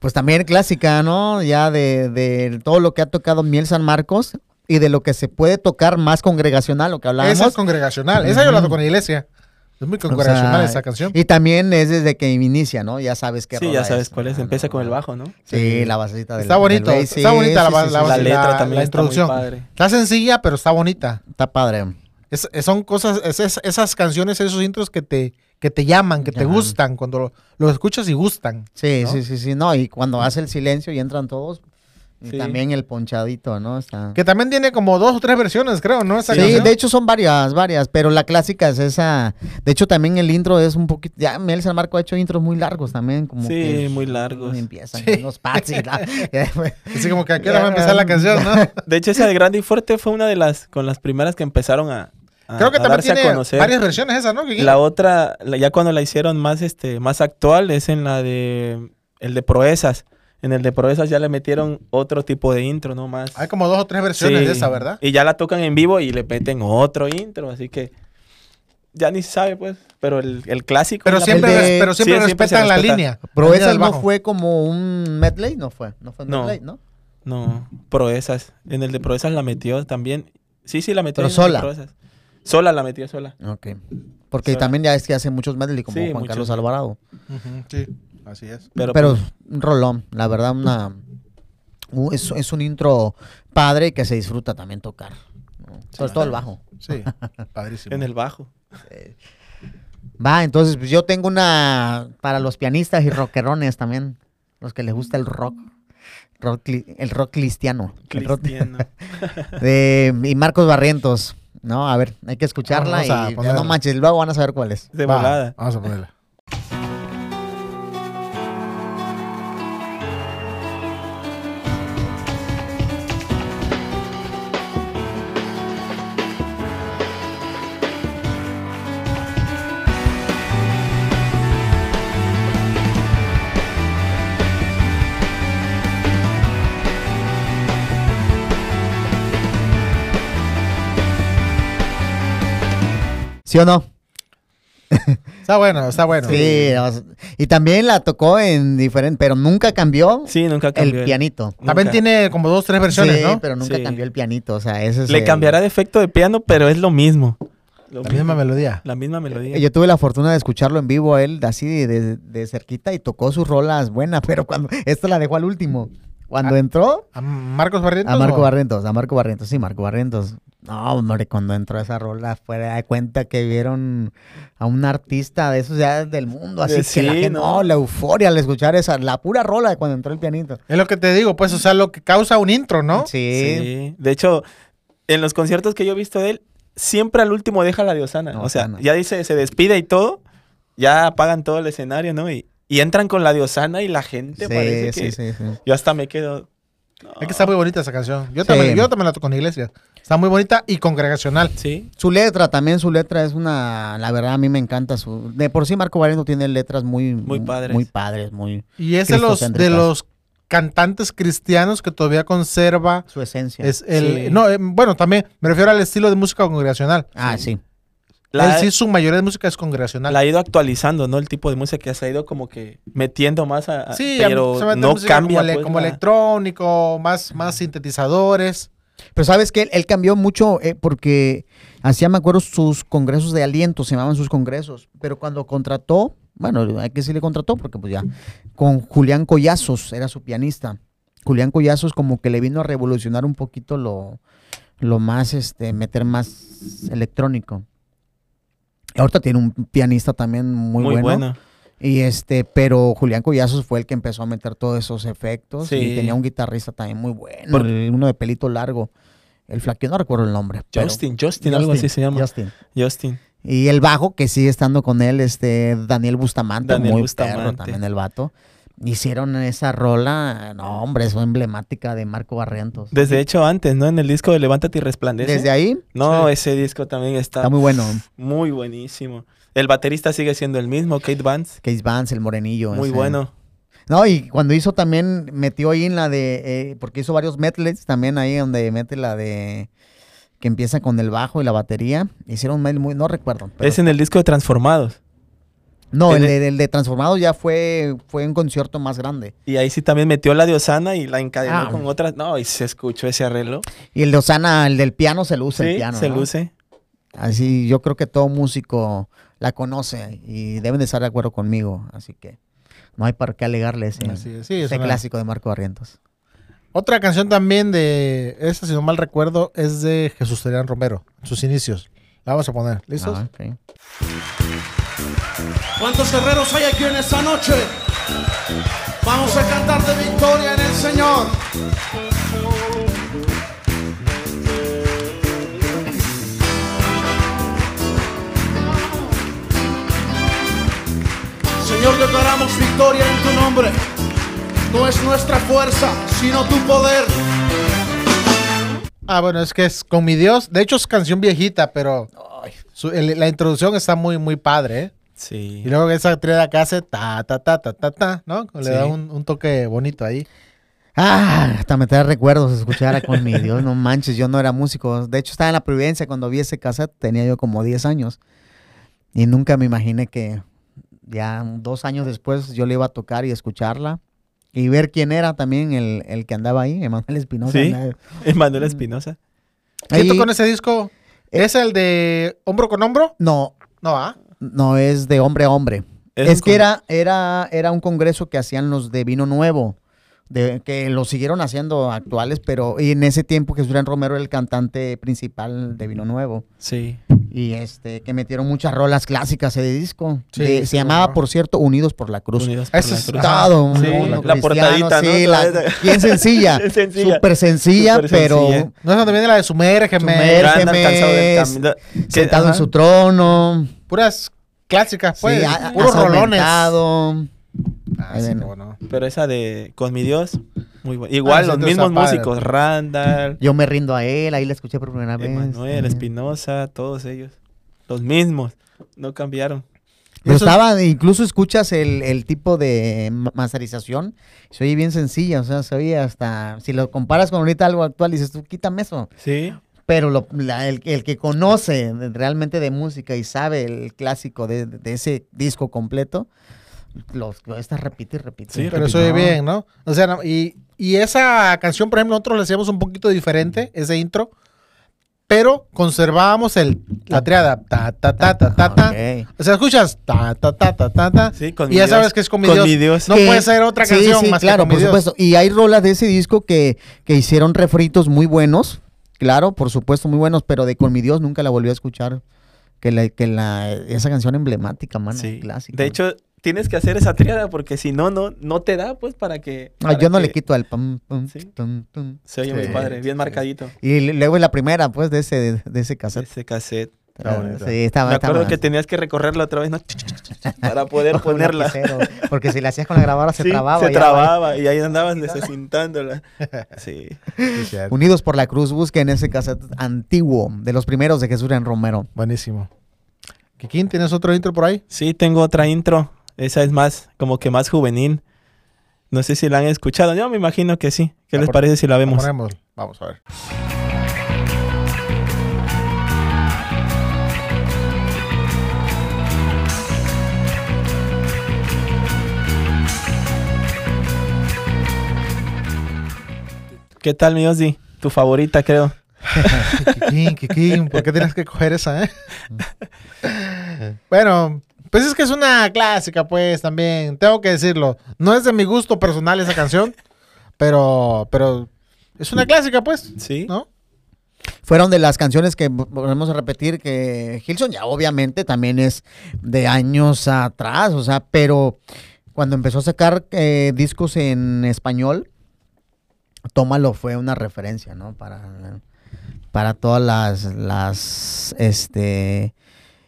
S2: Pues también clásica, ¿no? Ya de, de todo lo que ha tocado Miel San Marcos y de lo que se puede tocar más congregacional, lo que hablábamos.
S1: Esa es congregacional. Esa yo la toco en la iglesia. Es muy
S2: O sea,
S1: congregacional esa canción.
S2: Y también es desde que inicia, ¿no? Ya sabes qué
S3: Sí, ya sabes
S2: es.
S3: cuál es.
S2: Ah,
S3: Empieza
S2: no,
S3: con el
S2: no.
S3: bajo, ¿no?
S2: Sí, la basecita del
S1: Está bonito,
S2: del
S1: está
S2: Sí,
S1: bonita la
S2: sí,
S1: la
S2: sí,
S3: La letra
S1: la-
S3: también
S1: la
S3: está muy
S1: introducción.
S3: padre.
S1: Está sencilla, pero está bonita.
S2: Está padre.
S1: Es- son cosas, es- es- esas canciones, esos intros que te, que te llaman, que te gustan, cuando lo, lo escuchas y gustan.
S2: Sí,
S1: ¿no?
S2: sí, sí, sí, no, y cuando hace el silencio y entran todos, y
S3: Sí.
S2: también el ponchadito, ¿no? Está...
S1: Que también tiene como dos o tres versiones, creo, ¿no? Esa
S2: Sí,
S1: canción.
S2: de hecho son varias, varias, pero la clásica es esa. De hecho, también el intro es un poquito. Ya Mel San Marco ha hecho intros muy largos también, como
S3: Sí,
S2: que
S3: muy largos.
S2: empiezan
S1: Sí.
S2: con los pads y la-
S1: Así como que aquí ahora va a empezar la canción, ¿no?
S3: De hecho, esa de Grande y Fuerte fue una de las con las primeras que empezaron a, a-
S1: Creo que
S3: a
S1: también tiene
S3: conocer.
S1: varias versiones esa, ¿no?
S3: La otra, ya cuando la hicieron más este más actual, es en la de el de Proezas. En el de Proezas ya le metieron otro tipo de intro, ¿no? Más.
S1: Hay como dos o tres versiones
S3: Sí.
S1: de esa, ¿verdad?
S3: Y ya la tocan en vivo y le meten otro intro, así que ya ni se sabe, pues. Pero el, el clásico.
S1: Pero siempre,
S2: de-
S1: pero siempre
S3: Sí, siempre
S1: respetan la
S3: respeta.
S1: línea.
S2: Pero
S1: la línea del
S2: no fue como un medley, no fue. No fue un
S3: No.
S2: medley, ¿no?
S3: No, Proezas. En el de Proezas la metió también. Sí, sí, la metió.
S2: Pero
S3: en el de
S2: sola.
S3: Proezas. Sola la metió sola.
S2: Ok. Porque
S3: Sola.
S2: también ya es que hace muchos medley, como
S3: Sí,
S2: Juan
S3: muchos.
S2: Carlos Alvarado.
S1: Sí, así es.
S3: Pero,
S2: Pero
S3: pues,
S2: un rolón, la verdad, una. u- Es, es un intro padre que se disfruta también tocar. ¿no? Sobre todo el bajo.
S1: Sí, padrísimo.
S3: en el bajo.
S2: Va, entonces pues yo tengo una para los pianistas y rockerones también, los que les gusta el rock, rock el rock cristiano. el rock-
S3: Cristiano.
S2: de- y Marcos Barrientos, ¿no? A ver, hay que escucharla y no manches, luego van a saber cuál es.
S3: De
S1: Va,
S3: volada.
S1: Vamos a ponerla.
S2: ¿Sí o no?
S1: Está bueno, está bueno.
S2: Sí, y también la tocó en diferente, pero nunca cambió
S3: Sí, nunca cambió.
S2: el pianito.
S1: También
S3: Nunca.
S1: tiene como dos, tres versiones,
S2: sí,
S1: ¿no?
S2: pero nunca
S3: Sí.
S2: cambió el pianito, o sea, ese es
S3: Le
S2: el-
S3: cambiará de efecto de piano, pero es lo mismo. Lo
S1: La misma melodía.
S3: La misma melodía.
S2: Yo tuve la fortuna de escucharlo en vivo a él así de, de- de cerquita y tocó sus rolas buenas, pero cuando esto la dejó al último. Cuando entró
S1: ¿A Marcos Barrientos?
S2: a Marco
S1: o-
S2: Barrientos, a Marco Barrientos, sí, Marco Barrientos. No, hombre, cuando entró esa rola fue de cuenta que vieron a un artista de esos ya del mundo, así
S3: Eh,
S2: que la
S3: sí,
S2: gente-
S3: ¿no?
S2: no, la euforia al escuchar esa, la pura rola de cuando entró el pianito.
S1: Es lo que te digo, pues, o sea, lo que causa un intro, ¿no?
S2: Sí.
S3: Sí. De hecho, en los conciertos que yo he visto de él, siempre al último deja la diosana.
S2: No,
S3: o sea,
S2: sana.
S3: ya dice, se despide y todo, ya apagan todo el escenario, ¿no? Y, y entran con la diosana y la gente parece
S2: Sí,
S3: que...
S2: sí, sí, sí.
S3: Yo hasta me quedo...
S1: Es que está muy bonita esa canción. Yo
S2: Sí.
S1: también, yo también la toco en la iglesia. Está muy bonita y congregacional.
S3: Sí,
S2: Su letra también, su letra es una, la verdad a mí me encanta su, de por sí Marco Barrientos tiene letras muy,
S3: Muy padres.
S2: muy padres, muy,
S1: Y es de los, de los cantantes cristianos que todavía conserva.
S2: su esencia.
S1: Es el,
S3: Sí.
S1: no, eh, bueno, también me refiero al estilo de música congregacional.
S2: ah, sí.
S3: la,
S1: Él sí, su mayoría de música es congregacional.
S3: la ha ido actualizando, ¿no? El tipo de música que se ha ido como que metiendo más a...
S1: sí,
S3: pero
S1: se mete
S3: no cambia.
S1: como,
S3: pues,
S1: como
S3: la-
S1: electrónico, más, más sintetizadores.
S2: Pero sabes que él, él cambió mucho eh, porque hacía, me acuerdo, sus congresos de aliento, se llamaban sus congresos. Pero cuando contrató, bueno, hay que decirle contrató porque pues ya, con Julián Collazos, era su pianista. Julián Collazos como que le vino a revolucionar un poquito lo, lo más, este, meter más electrónico. Ahorita tiene un pianista también muy,
S3: Muy,
S2: bueno.
S3: bueno.
S2: Y este, pero Julián Collazos fue el que empezó a meter todos esos efectos.
S3: Sí.
S2: Y tenía un guitarrista también muy bueno,
S3: Por-
S2: el- uno de pelito largo. El flaqueo, no recuerdo el nombre. pero-
S3: Justin, Justin, algo así se llama.
S2: Justin.
S3: Justin.
S2: Y el bajo, que sigue estando con él, este, Daniel Bustamante,
S3: Daniel
S2: muy
S3: Bustamante.
S2: perro también el vato. Hicieron esa rola, no hombre, es emblemática de Marco Barrientos.
S3: Desde hecho antes, ¿no? En el disco de Levántate y Resplandece.
S2: Desde ahí,
S3: No, ese disco también está,
S2: está muy bueno.
S3: muy buenísimo. El baterista sigue siendo el mismo, Kate Vance.
S2: Case Vance, el morenillo.
S3: Muy
S2: ese.
S3: bueno.
S2: No, y cuando hizo también, metió ahí en la de, eh, porque hizo varios medleys también ahí donde mete la de, que empieza con el bajo y la batería. Hicieron un medley muy, no recuerdo. pero-
S3: Es en el disco de Transformados.
S2: no, el de, el de Transformado ya fue, fue un concierto más grande.
S3: Y ahí sí también metió la diosana y la encadenó
S2: Ah.
S3: con otras. No, y se escuchó ese arreglo.
S2: Y el de Osana, el del piano se luce el
S3: Sí,
S2: piano.
S3: se
S2: ¿no?
S3: luce.
S2: Así, yo creo que todo músico la conoce y deben de estar de acuerdo conmigo. Así que no hay para qué alegarle ese,
S1: Así es, sí,
S2: ese
S1: una-
S2: clásico de Marco Barrientos.
S1: Otra canción también de, esta si no mal recuerdo, es de Jesús Terián Romero, sus inicios. La vamos a poner, ¿listos?
S2: Ah, ok.
S6: ¿Cuántos guerreros hay aquí en esta noche? Vamos a cantar de victoria en el Señor. Señor, declaramos victoria en tu nombre. No es nuestra fuerza, sino tu poder.
S1: Ah, bueno, es que es con mi Dios. De hecho, es canción viejita, pero su- el- la introducción está muy, muy padre, ¿eh?
S3: Sí.
S1: Y luego esa tríada que hace ta, ta, ta, ta, ta, ta, ¿no? Le
S3: Sí.
S1: da un, un toque bonito ahí.
S2: Ah, hasta me trae recuerdos escuchar con mi Dios, no manches, yo no era músico. De hecho, estaba en la Providencia cuando vi ese cassette, tenía yo como 10 años. Y nunca me imaginé que ya dos años después yo le iba a tocar y escucharla. Y ver quién era también el, el que andaba ahí, Emanuel Espinosa.
S3: Sí. Emanuel Espinosa.
S1: ¿Quién tocó en ese disco? ¿Es el de hombro con hombro?
S2: No,
S1: No, ¿ah?
S2: no es de hombre a hombre.
S3: Es
S2: que
S3: con-
S2: era, era, era un congreso que hacían los de vino nuevo, de, que lo siguieron haciendo actuales, pero y en ese tiempo Jesús Romero era el cantante principal de vino nuevo.
S3: Sí.
S2: Y este, que metieron muchas rolas clásicas de disco.
S1: Sí,
S2: De-
S1: sí,
S2: se llamaba,
S1: no.
S2: por cierto, Unidos por la Cruz.
S3: Unidos por la
S1: es-
S3: cruz.
S2: Todo,
S3: Sí, la portadita, ¿no?
S2: sí, la- bien sencilla,
S3: sencilla.
S2: súper sencilla, pero
S3: sencilla.
S1: No es donde viene la de Sumérgeme.
S3: Que-
S2: sentado en su trono,
S1: Puras clásicas, pues.
S2: sí, a-
S1: puros rolones. Ah, sí, no.
S3: Pero esa de Con mi Dios, muy buena. Igual,
S1: Ah,
S3: los mismos
S1: padre.
S3: músicos, Randall,
S2: Yo me rindo a él, ahí la escuché por primera vez.
S3: Emanuel,
S2: Sí.
S3: Espinosa, todos ellos. Los mismos, no cambiaron.
S2: Pero
S1: Eso-
S2: estaba, incluso escuchas el, el tipo de ma- masterización, se oye bien sencilla, o sea, se oye hasta, si lo comparas con ahorita algo actual, dices tú, quítame eso.
S3: Sí,
S2: Pero lo- la- el, el que conoce realmente de música y sabe el clásico de, de ese disco completo, los está repite y repite.
S3: Sí,
S1: Pero se oye bien, ¿no? O sea, no- y, y esa canción, por ejemplo, nosotros le hacíamos un poquito diferente, ese intro, pero conservábamos el, la triada. Ta, ta, ta, ta, ta, ta. O sea, escuchas. Ta, ta, ta, ta, ta, ta.
S3: Sí, con
S1: y ya sabes que es con mi
S3: Con
S1: Dios.
S3: mi Dios.
S1: No puede ser otra
S2: sí,
S1: canción
S2: sí,
S1: más
S2: claro,
S1: que con mi
S2: por
S1: Dios.
S2: supuesto. Y hay rolas de ese disco que, que hicieron refritos muy buenos, claro, por supuesto, muy buenos, pero de Con mi Dios nunca la volví a escuchar. Que, la, que la, esa canción emblemática, mano,
S3: Sí.
S2: clásica.
S3: De hecho, tienes que hacer esa triada porque si no, no, no te da, pues, para que...
S2: Ah, yo no
S3: que
S2: le quito el pam, pam,
S3: Sí.
S2: tum, tum.
S3: Se oye
S1: Sí,
S3: muy padre, bien
S1: sí.
S3: marcadito.
S2: Y luego la primera, pues, de ese, de ese cassette.
S3: Ese cassette.
S1: Está
S2: Ah. Sí, estaba,
S3: Me acuerdo
S2: estaba-
S3: que tenías que recorrerla otra vez, ¿no? Para poder ponerla.
S2: lapicero, Porque si la hacías con la grabadora se
S3: Sí,
S2: trababa.
S3: Se trababa y ahí andabas necesitándola. Sí.
S2: Unidos por la Cruz, busquen ese cassette antiguo, de los primeros de Jesús en Romero.
S1: Buenísimo. Kikín, ¿tienes otro intro por ahí?
S3: Sí, tengo otra intro. Esa es más, como que más juvenil. No sé si la han escuchado. Yo me imagino que sí. ¿Qué
S1: La
S3: les parece si la vemos?
S1: Vamos a ver.
S3: ¿Qué tal, mi Ozzy? Tu favorita, creo.
S1: Kikín, Kikín, ¿por qué tienes que coger esa, eh? bueno, pues es que es una clásica, pues, también. Tengo que decirlo. No es de mi gusto personal esa canción, pero, pero es una clásica, pues,
S3: Sí.
S1: ¿no?
S2: Fueron de las canciones que vo- volvemos a repetir que Hilson ya obviamente también es de años atrás, o sea, pero cuando empezó a sacar eh, discos en español, Tómalo fue una referencia, ¿no? Para, para todas las, las este,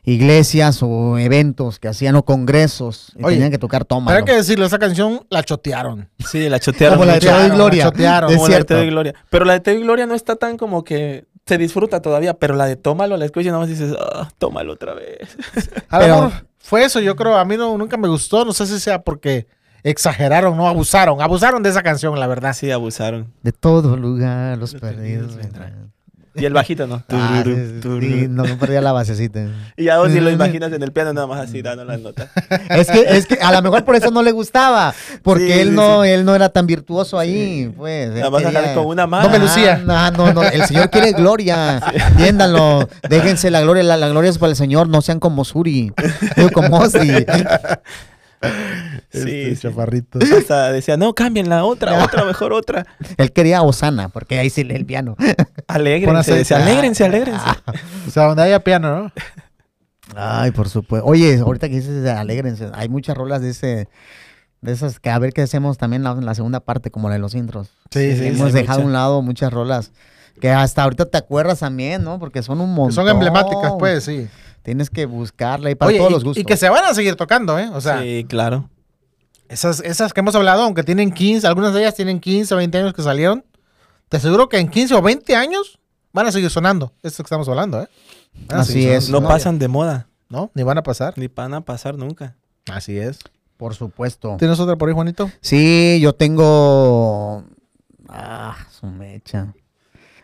S2: iglesias o eventos que hacían o congresos y
S1: Oye,
S2: tenían que tocar
S1: Pero
S2: Tómalo.
S1: hay que decirlo, esa canción la chotearon.
S3: Sí, la chotearon.
S2: Como la de. Teo y Gloria.
S1: la chotearon.
S2: Es
S3: Como la de
S2: cierto.
S3: Teo y Gloria. Pero la de Teo y Gloria no está tan como que se disfruta todavía. Pero la de Tómalo, la escuchas y nada más dices, ah, tómalo otra vez.
S1: A lo mejor fue eso, yo creo. A mí no, nunca me gustó. No sé si sea porque exageraron, no abusaron. Abusaron de esa canción, la verdad.
S3: Así abusaron.
S2: De todo lugar, los
S3: Los
S2: perdidos
S3: perdidos
S2: vendrán.
S3: Y el bajito, ¿no?
S2: Ah, sí, sí, no me perdía la basecita.
S3: Y a Ozzy lo imaginas en el piano nada más así dando las notas.
S2: Es que, es que a lo mejor por eso no le gustaba, porque
S3: Sí,
S2: él
S3: sí,
S2: no, él no era tan virtuoso ahí, pues.
S3: Nada más
S2: quería-
S3: con una mano.
S1: No me lucía.
S2: Ah, no, no, no, el Señor quiere gloria, entiéndanlo, déjense la gloria, la, la gloria es para el Señor, no sean como Suri, como Ozzy.
S3: Sí,
S1: Este
S3: sí.
S1: chaparrito.
S3: Hasta decía, no, cambien la otra, otra, mejor otra.
S2: Él quería Osana, porque ahí sí lee el piano.
S3: Alégrense, decía, alégrense, alégrense.
S1: O sea, donde haya piano, ¿no?
S2: Ay, por supuesto. Oye, ahorita que dices, alégrense, hay muchas rolas de ese, de esas que a ver qué hacemos también la, la segunda parte, como la de los intros.
S1: Sí, sí.
S2: Hemos
S3: sí,
S2: dejado a un lado muchas rolas que hasta ahorita te acuerdas también, ¿no? Porque son un
S1: Que
S2: montón.
S1: son emblemáticas, pues, sí.
S2: Tienes que buscarla y para
S1: Oye,
S2: todos
S1: y,
S2: los gustos.
S1: y que se van a seguir tocando, ¿eh? O sea,
S3: sí, claro.
S1: esas, esas que hemos hablado, aunque tienen 15, algunas de ellas tienen 15 o 20 años que salieron, te aseguro que en 15 o 20 años van a seguir sonando. Esto que estamos hablando, ¿eh? Van
S2: Así es.
S3: No pasan de moda,
S1: No, ni van a pasar.
S3: ni van a pasar nunca.
S1: Así es.
S2: Por supuesto.
S1: ¿Tienes otra por ahí, Juanito?
S2: Sí, yo tengo. Ah, su mecha.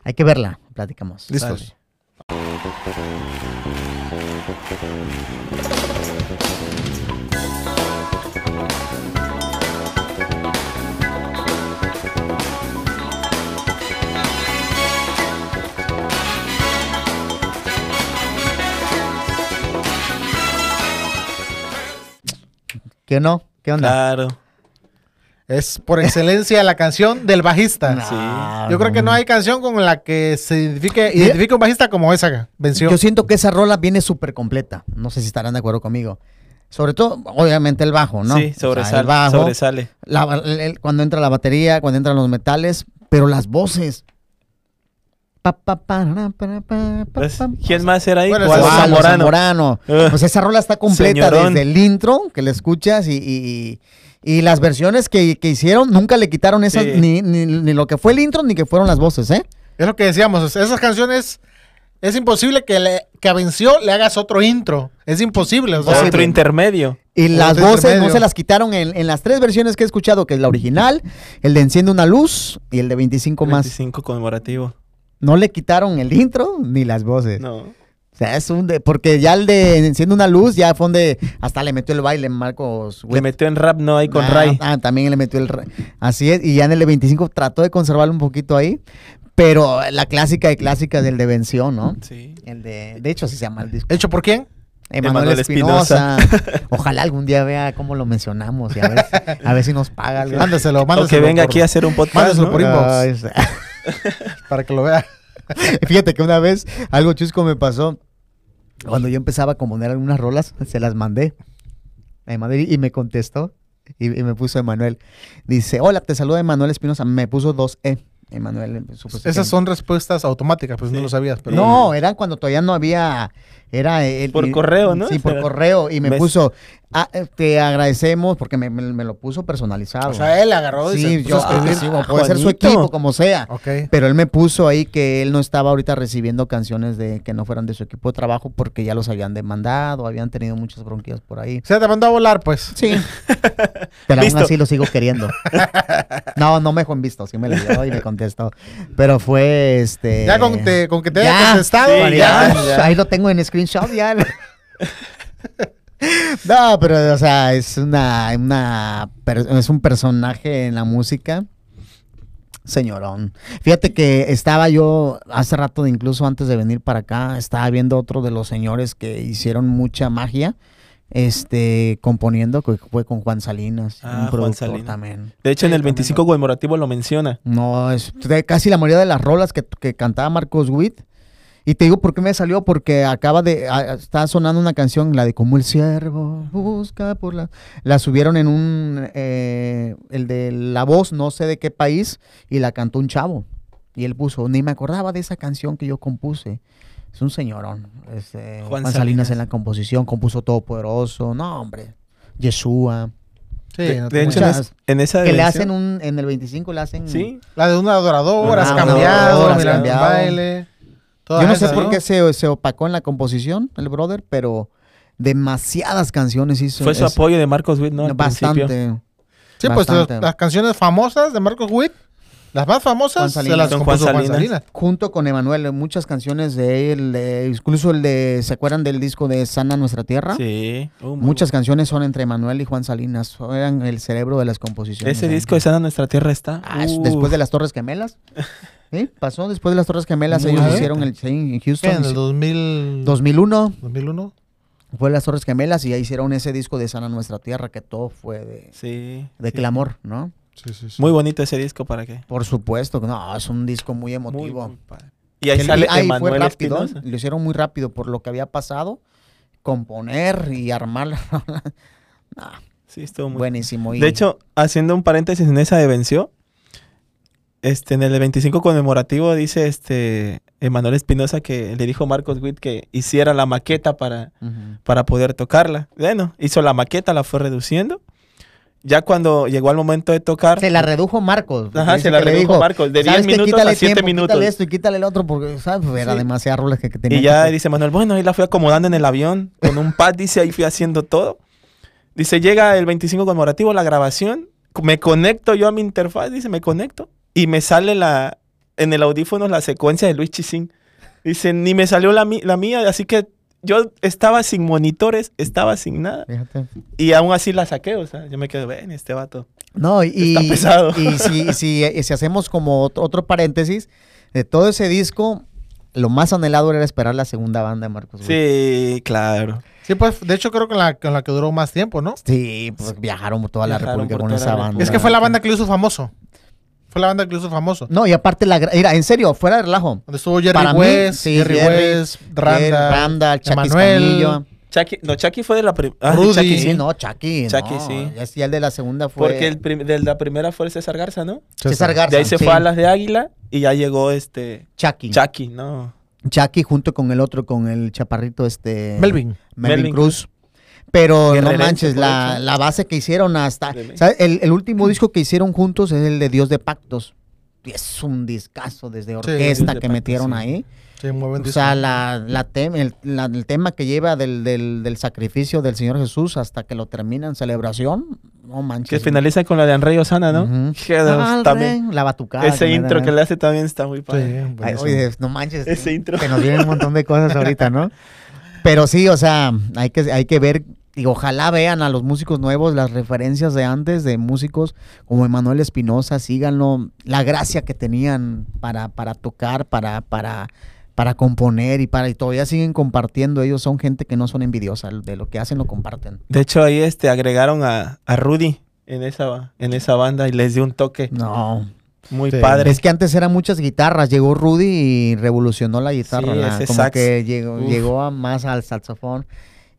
S2: Hay que verla, platicamos.
S1: Listos.
S2: ¿Qué no? ¿Qué onda?
S3: Claro.
S1: Es por excelencia la canción del bajista.
S2: Ah,
S1: Yo creo que no hay canción con la que se identifique, identifique un bajista como esa venció.
S2: Yo siento que esa rola viene súper completa. No sé si estarán de acuerdo conmigo. Sobre todo, obviamente, el bajo, ¿no? O
S3: Sí,
S2: sea,
S3: sobresale.
S2: el bajo,
S3: sobresale.
S2: la- el- el- cuando entra la batería, cuando entran los metales, pero las voces. Pa, pa, pa, ra, pa, pa, pa,
S3: Pues,
S2: pa.
S3: ¿Quién más era ahí?
S1: Bueno,
S2: los
S3: Zamorano.
S2: Zamorano.
S3: Ugh.
S2: Pues esa rola está completa
S3: Señorón.
S2: desde el intro que le escuchas y, y- y las versiones que, que hicieron nunca le quitaron esas,
S3: Sí.
S2: ni, ni- ni lo que fue el intro ni que fueron las voces, ¿eh?
S1: Es lo que decíamos, esas canciones es imposible que, le, que a venció le hagas otro intro. Es imposible. o sea,
S3: Otro intermedio.
S2: Y las
S1: Otro
S2: voces no se las quitaron en, en las tres versiones que he escuchado, que es la original, el de Enciende una luz y el de 25 más.
S3: 25 conmemorativo.
S2: No le quitaron el intro ni las voces.
S3: No.
S2: O sea, es un de, porque ya el de Enciende una luz, ya fue donde hasta le metió el baile Marcos.
S3: Le metió en rap, no, ahí con
S2: ah,
S3: Ray.
S2: Ah, también le metió el Así es, y ya en el de 25 trató de conservarlo un poquito ahí. Pero la clásica de clásicas del de Vención, ¿no?
S3: Sí.
S2: El de, de hecho, así se llama el disco.
S1: ¿Hecho por quién?
S2: Emanuel Espinosa. Ojalá algún día vea cómo lo mencionamos y a ver, a ver si nos paga algo.
S1: Mándeselo,
S3: O que venga
S1: por-
S3: aquí a hacer un podcast.
S1: Mándeselo
S3: ¿no?
S1: por inbox. Para que lo vea.
S2: Fíjate que una vez algo chusco me pasó. Cuando yo empezaba a componer algunas rolas, se las mandé. a Emanuel y me contestó. Y, y me puso Emanuel. Dice, hola, te saluda Emanuel Espinosa. Me puso dos E. Emanuel. supuesto que-
S1: Esas son respuestas automáticas, pues no lo sabías. Pero
S2: No, eran cuando todavía no había. Era el,
S3: Por correo, ¿no?
S2: Sí, por correo. Y me
S3: ¿Ves?
S2: puso, "Ah, eh, te agradecemos porque me, me- me lo puso personalizado.
S1: O sea, él agarró y se
S2: sí,
S1: puso
S2: yo,
S1: a escribir.
S2: ah, sí, o puede ser su equipo, como sea.
S1: Ok.
S2: Pero él me puso ahí que él no estaba ahorita recibiendo canciones de que no fueran de su equipo de trabajo porque ya los habían demandado, habían tenido muchas bronquias por ahí.
S1: Se te mandó a volar, pues.
S2: Sí. Pero aún así lo sigo queriendo. No, no me dejó en visto, sí me leyó y me contestó. Pero fue este.
S1: Ya con, te- con que te
S2: Ya,
S1: haya contestado,
S3: sí,
S1: ya.
S3: ya, ya.
S2: Ahí lo tengo en screenshot ya. No, pero, o sea, es una, una, es un personaje en la música. Señorón. Fíjate que estaba yo hace rato, de incluso antes de venir para acá, estaba viendo otro de los señores que hicieron mucha magia, este, componiendo, que fue con Juan Salinas,
S3: Ah,
S2: un
S3: Juan Salinas.
S2: también.
S3: De hecho, en el 25 conmemorativo lo menciona.
S2: No, es de casi la mayoría de las rolas que, que cantaba Marcos Witt. Y te digo por qué me salió, porque acaba de, a- está sonando una canción, la de Como el ciervo busca por la... La subieron en un, eh, el de La Voz, no sé de qué país, y la cantó un chavo. Y él puso, ni me acordaba de esa canción que yo compuse. Es un señorón. este,
S3: Juan
S2: Juan, Salinas.
S3: Salinas.
S2: en la composición, compuso Todopoderoso. No, hombre. Yeshua.
S1: Sí,
S3: de,
S1: no
S3: de
S1: te-
S3: hecho, en,
S2: muchas-
S3: es- en esa
S2: Que le hacen un, en el 25 le hacen...
S3: Sí,
S1: La de un adorador, has
S3: Ah,
S1: cambiado,
S2: cambiado.
S1: baile. Todas
S2: Yo no sé por
S1: ¿no?
S2: qué se, se opacó en la composición, el brother, pero demasiadas canciones hizo.
S3: fue su
S2: es-
S3: apoyo de Marcos Witt, ¿no? Al principio.
S2: bastante.
S1: Sí, pues
S2: Bastante.
S1: las, las canciones famosas de Marcos Witt, las más
S2: Juan
S1: famosas, se
S2: Salinas.
S1: las
S3: Con
S1: compuso
S3: Juan
S1: Juan
S3: Salinas.
S1: Salinas.
S2: Junto con Emanuel, muchas canciones de él, eh, incluso el de, ¿se acuerdan del disco de Sana Nuestra Tierra?
S3: Sí. Uh,
S2: Muchas canciones son entre Emanuel y Juan Salinas, eran el cerebro de las composiciones.
S3: Ese disco de Sana Nuestra Tierra está.
S2: Ah, es
S3: Uh,
S2: después de las Torres Gemelas. ¿Sí? Pasó después de las Torres Gemelas, ellos
S1: bien.
S2: hicieron el en
S1: ¿Qué,
S2: Houston.
S1: en el 2000,
S2: 2001
S1: 2001.
S2: fue las Torres Gemelas y ahí hicieron ese disco de Sana Nuestra Tierra, que todo fue de,
S3: Sí.
S2: de
S3: sí.
S2: clamor, ¿no?
S1: Sí, sí, sí.
S3: Muy bonito ese disco, ¿para qué?
S2: Por supuesto, que no, es un disco muy emotivo.
S3: muy. Y ahí
S2: Que
S3: sale
S2: le- ahí fue
S3: Emanuel
S2: rápido,
S3: Espinosa.
S2: lo hicieron muy rápido por lo que había pasado, componer y armar. Nah,
S3: Sí, estuvo muy
S2: buenísimo. y-
S3: De hecho, haciendo un paréntesis en esa de Venció, este, en el 25 conmemorativo dice este Emanuel Espinosa que le dijo a Marcos Witt que hiciera la maqueta para, para poder tocarla. Bueno, hizo la maqueta, la fue reduciendo. Ya cuando llegó al momento de tocar,
S2: se la redujo Marcos.
S3: Ajá, se la redujo
S2: dijo,
S3: Marcos, de 10
S2: "¿Sabes qué?
S3: minutos a 7
S2: tiempo,
S3: minutos".
S2: Quítale esto y quítale el otro porque, ¿sabes? Era
S3: Sí.
S2: demasiadas rolas que, que tenía.
S3: y ya
S2: que-
S3: dice Manuel, bueno, ahí la fui acomodando en el avión, con un pad, dice, ahí fui haciendo todo. Dice, llega el 25 conmemorativo, la grabación, me conecto yo a mi interfaz, dice, me conecto, y me sale la, en el audífono la secuencia de Luis Chisín. Dice, ni me salió la, mi- la mía, así que yo estaba sin monitores, estaba sin nada,
S2: Fíjate.
S3: y aún así la saqué, o sea, yo me quedé, ven, este vato.
S2: No, y,
S3: Está pesado.
S2: y si, si, y si hacemos como otro, otro paréntesis, de todo ese disco, lo más anhelado era esperar la segunda banda de Marcos.
S3: Sí, claro.
S1: Sí, pues, de hecho creo que la, con la que duró más tiempo, ¿no?
S2: Sí, pues viajaron por toda la
S3: Viajaron
S2: República con esa banda.
S1: Es que fue la banda que lo hizo famoso. Fue la banda que lo hizo famoso.
S2: No, y aparte, la, gra- mira, en serio, fuera de relajo.
S1: Donde estuvo Jerry
S2: Para mí, sí,
S1: Jerry,
S2: Jerry,
S1: West, Randa,
S2: Jerry, Randall, Chucky
S3: no, Chucky fue de la primera.
S1: Rudy.
S3: Chucky,
S2: Sí, no, Chucky.
S3: Chucky,
S2: no,
S3: sí.
S2: Ya, sí, el de la segunda fue
S3: Porque el prim- de la primera fue César Garza, ¿no?
S2: César Garza.
S3: De ahí se
S2: sí.
S3: fue a las de Águila y ya llegó este
S2: Chucky.
S3: Chucky, ¿no?
S2: Chucky junto con el otro, con el chaparrito este...
S1: Melvin.
S2: Melvin,
S3: Melvin
S2: Cruz. Pero no manches, la, la base que hicieron hasta... El, el último disco que hicieron juntos es el de Dios de Pactos. Es un discazo desde orquesta que metieron
S3: sí.
S2: ahí.
S1: Sí, muy buen
S2: O sea, la, la tem- el, la- el tema que lleva del, del- del sacrificio del Señor Jesús hasta que lo termina en celebración, no manches.
S3: Que finaliza con la de Anrey Osana, ¿no? Dos
S2: Ah,
S3: también.
S2: la batucada.
S3: Ese intro que le hace también está muy
S1: Sí,
S3: padre.
S2: Ay,
S1: buenísimo.
S2: oye, no manches.
S3: Ese intro.
S2: Que nos vienen un montón de cosas ahorita, ¿no? Pero sí, o sea, hay que, hay que ver, y ojalá vean a los músicos nuevos las referencias de antes, de músicos como Emanuel Espinosa, síganlo, la gracia que tenían para, para tocar, para, para, para componer y para y todavía siguen compartiendo. Ellos son gente que no son envidiosa, de lo que hacen lo comparten.
S3: De hecho, ahí este agregaron a, a Rudy en esa, en esa banda y les dio un toque
S2: No.
S3: Muy
S1: Sí.
S3: padre.
S2: Es que antes eran muchas guitarras, llegó Rudy y revolucionó la guitarra,
S3: Sí,
S2: la-
S3: ese
S2: como
S3: sax.
S2: que llegó,
S3: Uf.
S2: llegó a más al saxofón.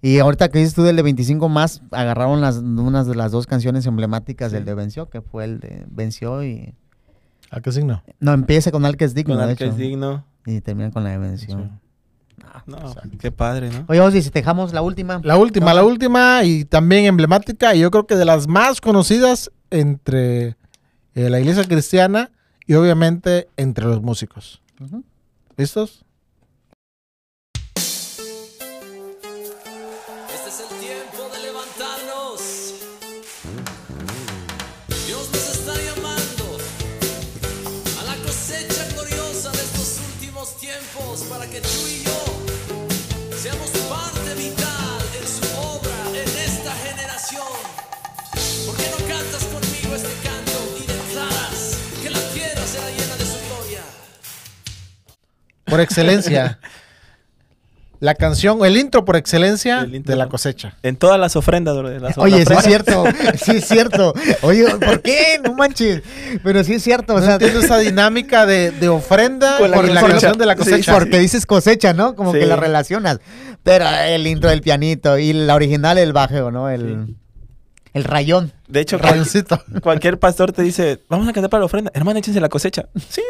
S2: Y ahorita que dices tú del de 25 más, agarraron las, unas de las dos canciones emblemáticas del de Venció, que fue el de Venció y...
S1: ¿A qué signo?
S2: No, empieza con Al que es digno,
S3: con el que es digno.
S2: Y termina con la de Venció.
S3: No, qué padre, ¿no?
S2: Oye, Ozzy, si te dejamos la última.
S1: La última, la última y también emblemática y yo creo que de las más conocidas entre eh, la iglesia cristiana y obviamente entre los músicos. ¿Listos?
S5: Por
S1: excelencia. la canción, el intro por excelencia
S3: intro.
S1: de la cosecha.
S3: En todas las ofrendas, bro, de las
S2: Oye, sí es cierto, sí es cierto. Oye, ¿por qué? No manches. Pero sí es cierto, o
S1: No
S2: sea,
S1: entiendo esa dinámica de, de ofrenda
S3: Con la
S1: por la canción de la
S2: Sí,
S1: cosecha.
S2: porque dices cosecha, ¿no? Como
S3: Sí.
S2: que la relacionas. Pero el intro del pianito y la original el bajeo, ¿no? El, el rayón.
S3: De hecho,
S1: Rayoncito.
S3: cualquier pastor te dice, vamos a cantar para la ofrenda. Hermano, échense la cosecha. Sí.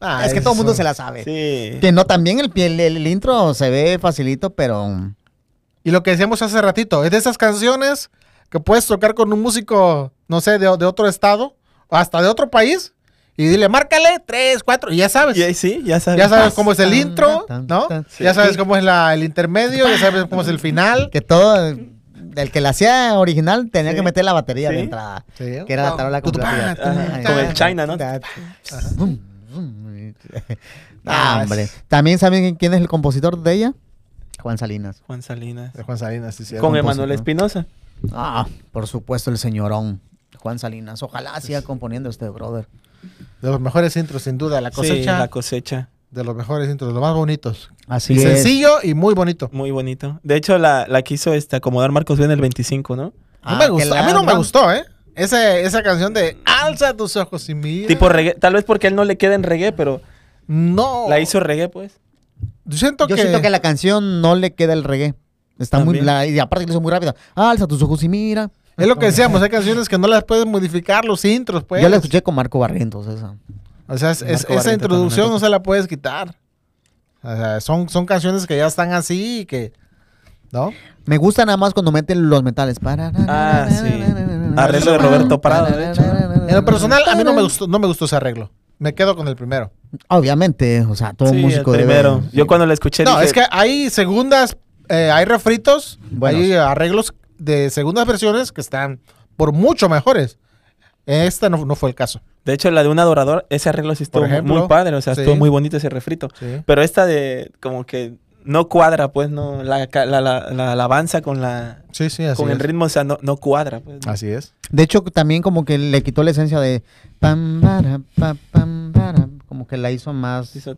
S1: Ah,
S2: es que todo el mundo
S1: eso.
S2: se la sabe.
S3: Sí.
S2: Que no, también el, pie- el, el intro se ve facilito, pero...
S1: Y lo que decíamos hace ratito, es de esas canciones que puedes tocar con un músico, no sé, de, de otro estado, o hasta de otro país, y dile, márcale, tres, cuatro, y ya sabes.
S3: Y ahí sí, ya sabes.
S1: Ya sabes cómo es el intro, ¿no?
S2: tan,
S1: Ya sabes
S2: sí.
S1: cómo es la- el intermedio, ya sabes cómo es el final.
S2: Que todo... El que la hacía original tenía
S3: Sí.
S2: que meter la batería de
S3: Sí.
S2: entrada.
S1: Sí.
S2: Que era la tarola.
S3: Ajá, como el China, ¿no?
S2: Ah,
S1: Ah,
S2: hombre. ¿También saben quién es el compositor de ella? Juan Salinas.
S3: Juan Salinas.
S1: De Juan Salinas, sí, sí.
S3: Con Emanuel. Espinosa.
S2: Ah, por supuesto, el señorón. Juan Salinas. Ojalá siga componiendo este brother.
S1: De los mejores intros, sin duda. La
S3: Sí,
S1: cosecha,
S3: la cosecha.
S1: de los mejores intros, los más bonitos.
S2: Así
S1: Y
S2: es.
S1: sencillo y muy bonito.
S3: Muy bonito. De hecho, la, la quiso este, acomodar Marcos Ben el 25, ¿no?
S1: No
S2: Ah,
S1: me
S2: que
S1: gustó,
S2: la-
S1: a mí no me
S2: no.
S1: gustó, ¿eh? Esa, esa canción de Alza tus ojos y mira.
S3: Tipo reggae. Tal vez porque él no le queda en reggae, pero
S1: No.
S3: la hizo reggae, pues.
S1: Yo siento
S2: Yo
S1: que.
S2: siento que la canción no le queda el reggae. Está muy. La- y aparte que lo hizo muy rápido. Alza tus ojos y mira.
S1: Es lo que decíamos, hay canciones que no las puedes modificar, los intros, pues.
S2: Yo la escuché con Marco Barrientos, esa.
S1: O sea, es- es-
S3: Marco
S1: esa introducción no se la puedes quitar. O sea, son, son canciones que ya están así y que. ¿No?
S2: Me gusta nada más cuando meten los metales.
S3: Ah, sí. Arreglo de Roberto Prado.
S1: En lo personal, a mí no me gustó, no me gustó ese arreglo. Me quedo con el primero.
S2: Obviamente, o sea, todo
S3: Sí,
S2: músico
S3: el
S2: debe-
S3: primero. Yo cuando la escuché
S1: No,
S3: dije,
S1: es que hay segundas, eh, hay refritos,
S2: Buenos.
S1: hay arreglos de segundas versiones que están por mucho mejores. Esta no, no fue el caso.
S3: De hecho, la de un adorador, ese arreglo sí estuvo
S1: ejemplo,
S3: muy padre. O sea,
S1: sí.
S3: estuvo muy bonito ese refrito.
S1: Sí.
S3: Pero esta de como que no cuadra, pues, no, la, ca- la, la, la alabanza con la
S1: Sí, sí, así
S3: con el
S1: es.
S3: ritmo, o sea, no, no cuadra, pues. ¿no?
S1: Así es.
S2: De hecho, también como que le quitó la esencia de pam, para, pa, pam, para, como que la hizo más.
S3: Hizo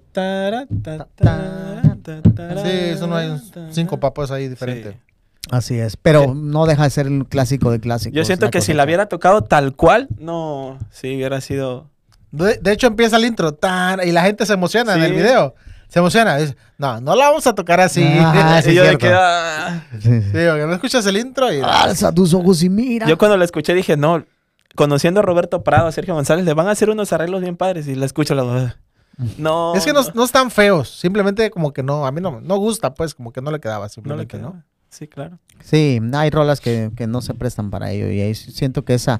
S1: Sí, eso no hay cinco papos ahí diferentes.
S3: Sí.
S2: Así es, pero no deja de ser el clásico de clásicos.
S3: Yo siento que si la hubiera tocado tal cual, no, sí, hubiera sido...
S1: De, de hecho, empieza el intro tan, y la gente se emociona en el video. Se emociona. Dice, no, no la vamos a tocar así.
S2: Ajá, sí,
S3: y yo
S2: es
S3: de que, ah.
S2: Sí, sí.
S1: No escuchas el intro y...
S2: Alza tus ojos y mira.
S3: Yo cuando la escuché dije, no, conociendo a Roberto Prado, a Sergio González, le van a hacer unos arreglos bien padres y la escucho la... No.
S1: es que no, no están feos. Simplemente como que no, a mí no, no gusta, pues, como que no le quedaba
S3: no le
S1: simplemente, ¿no?
S3: Sí, claro.
S2: Sí, hay rolas que, que no se prestan para ello y ahí siento que esa...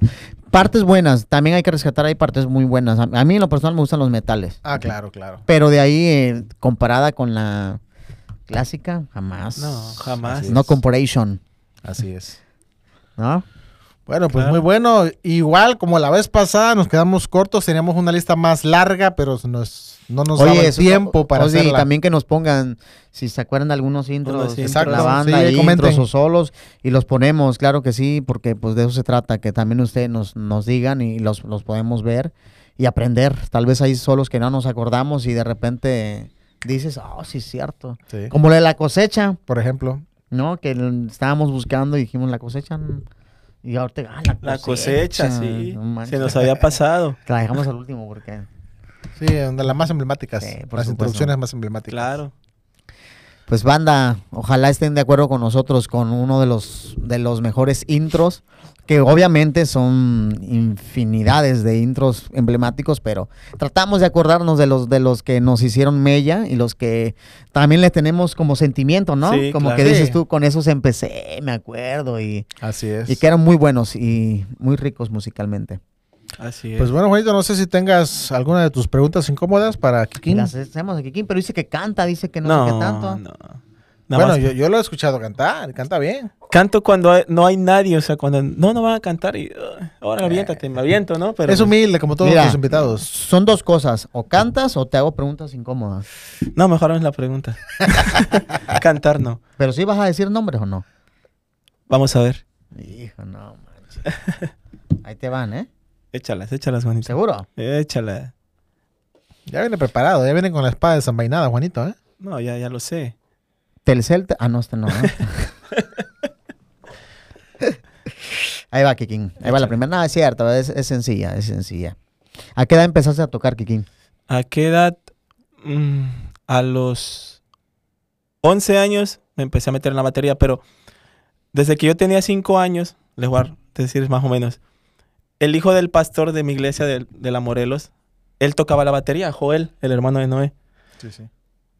S2: Partes buenas, también hay que rescatar, hay partes muy buenas. A, a mí en lo personal me gustan los metales,
S1: Ah, claro, claro.
S2: pero de ahí eh, comparada con la clásica, jamás.
S3: No, jamás.
S2: No comparison,
S1: Así es.
S2: ¿no?
S1: Bueno, pues
S3: Claro.
S1: muy bueno. Igual como la vez pasada nos quedamos cortos, teníamos una lista más larga, pero nos, no nos daba el tiempo para
S2: oye, y
S1: hacerla.
S2: también que nos pongan, si se acuerdan de algunos intros, de la banda,
S1: Sí,
S2: intros o solos, y los ponemos, claro que sí, porque pues de eso se trata, que también ustedes nos, nos digan y los, los podemos ver y aprender. Tal vez hay solos que no nos acordamos y de repente dices, oh, sí es cierto.
S1: Sí.
S2: Como lo de la cosecha,
S1: Por ejemplo.
S2: ¿no? Que estábamos buscando y dijimos la cosecha. mm, Y ahorita, ah, la cosecha.
S3: La cosecha, sí.
S2: no.
S3: Se nos había pasado.
S2: La dejamos al último porque...
S1: Sí, de las más emblemáticas.
S2: Sí, por
S1: las
S2: supuesto.
S1: introducciones más emblemáticas.
S3: Claro.
S2: Pues banda, ojalá estén de acuerdo con nosotros con uno de los de los mejores intros, que obviamente son infinidades de intros emblemáticos, pero tratamos de acordarnos de los de los que nos hicieron mella y los que también le tenemos como sentimiento, ¿no?
S3: Sí,
S2: como
S3: claro.
S2: que dices tú, con esos empecé, me acuerdo y,
S1: Así es.
S2: y que eran muy buenos y muy ricos musicalmente.
S3: Así es.
S1: Pues bueno, Juanito, no sé si tengas alguna de tus preguntas incómodas para Kikín.
S2: las hacemos aquí, pero dice que canta, dice que no,
S3: no,
S2: sé qué tanto.
S3: no. Nada
S1: Bueno, yo, yo lo he escuchado cantar, canta bien.
S3: canto cuando hay- no hay nadie, o sea, cuando no, no van a cantar y uh, ahora aviéntate, me aviento, ¿no? Pero
S1: es humilde como todos
S2: Mira,
S1: los invitados.
S2: Son dos cosas, o cantas o te hago preguntas incómodas.
S3: no, mejor es la pregunta. cantar no.
S2: Pero sí vas a decir nombres o no.
S3: Vamos a ver.
S2: Hijo, no manches. Ahí te van, ¿eh?
S3: Échalas, échalas, Juanito.
S2: ¿Seguro?
S3: Échalas.
S1: Ya viene preparado, ya viene con la espada desenvainada, Juanito, ¿eh?
S3: No, ya, ya lo sé.
S2: Telcel. te- Ah, no, este no. ¿eh? Ahí va, Kikín. Ahí va la primera. No, es cierto, es, es sencilla, es sencilla. ¿A qué edad empezaste a tocar, Kikín?
S3: ¿A qué edad? Mm, a los 11 años me empecé a meter en la batería, pero desde que yo tenía 5 años, les voy a decir más o menos, el hijo del pastor de mi iglesia de, de la Morelos, él tocaba la batería, Joel, el hermano de Noé.
S1: Sí, sí.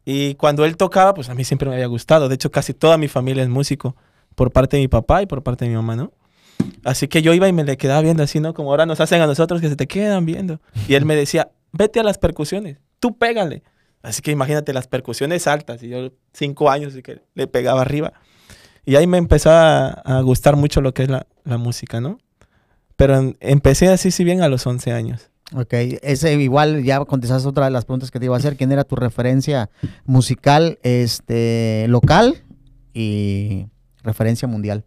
S3: Y cuando él tocaba, pues a mí siempre me había gustado. De hecho, casi toda mi familia es músico, por parte de mi papá y por parte de mi mamá, ¿no? Así que yo iba y me le quedaba viendo así, ¿no? Como ahora nos hacen a nosotros que se te quedan viendo. Y él me decía, vete a las percusiones, tú pégale. Así que imagínate las percusiones altas. Y yo, cinco años, y que le pegaba arriba. Y ahí me empezó a, a gustar mucho lo que es la, la música, ¿no? Pero en- empecé así, si bien, a los 11 años.
S2: Ok, ese igual ya contestaste otra de las preguntas que te iba a hacer. ¿Quién era tu referencia musical este, local y referencia mundial?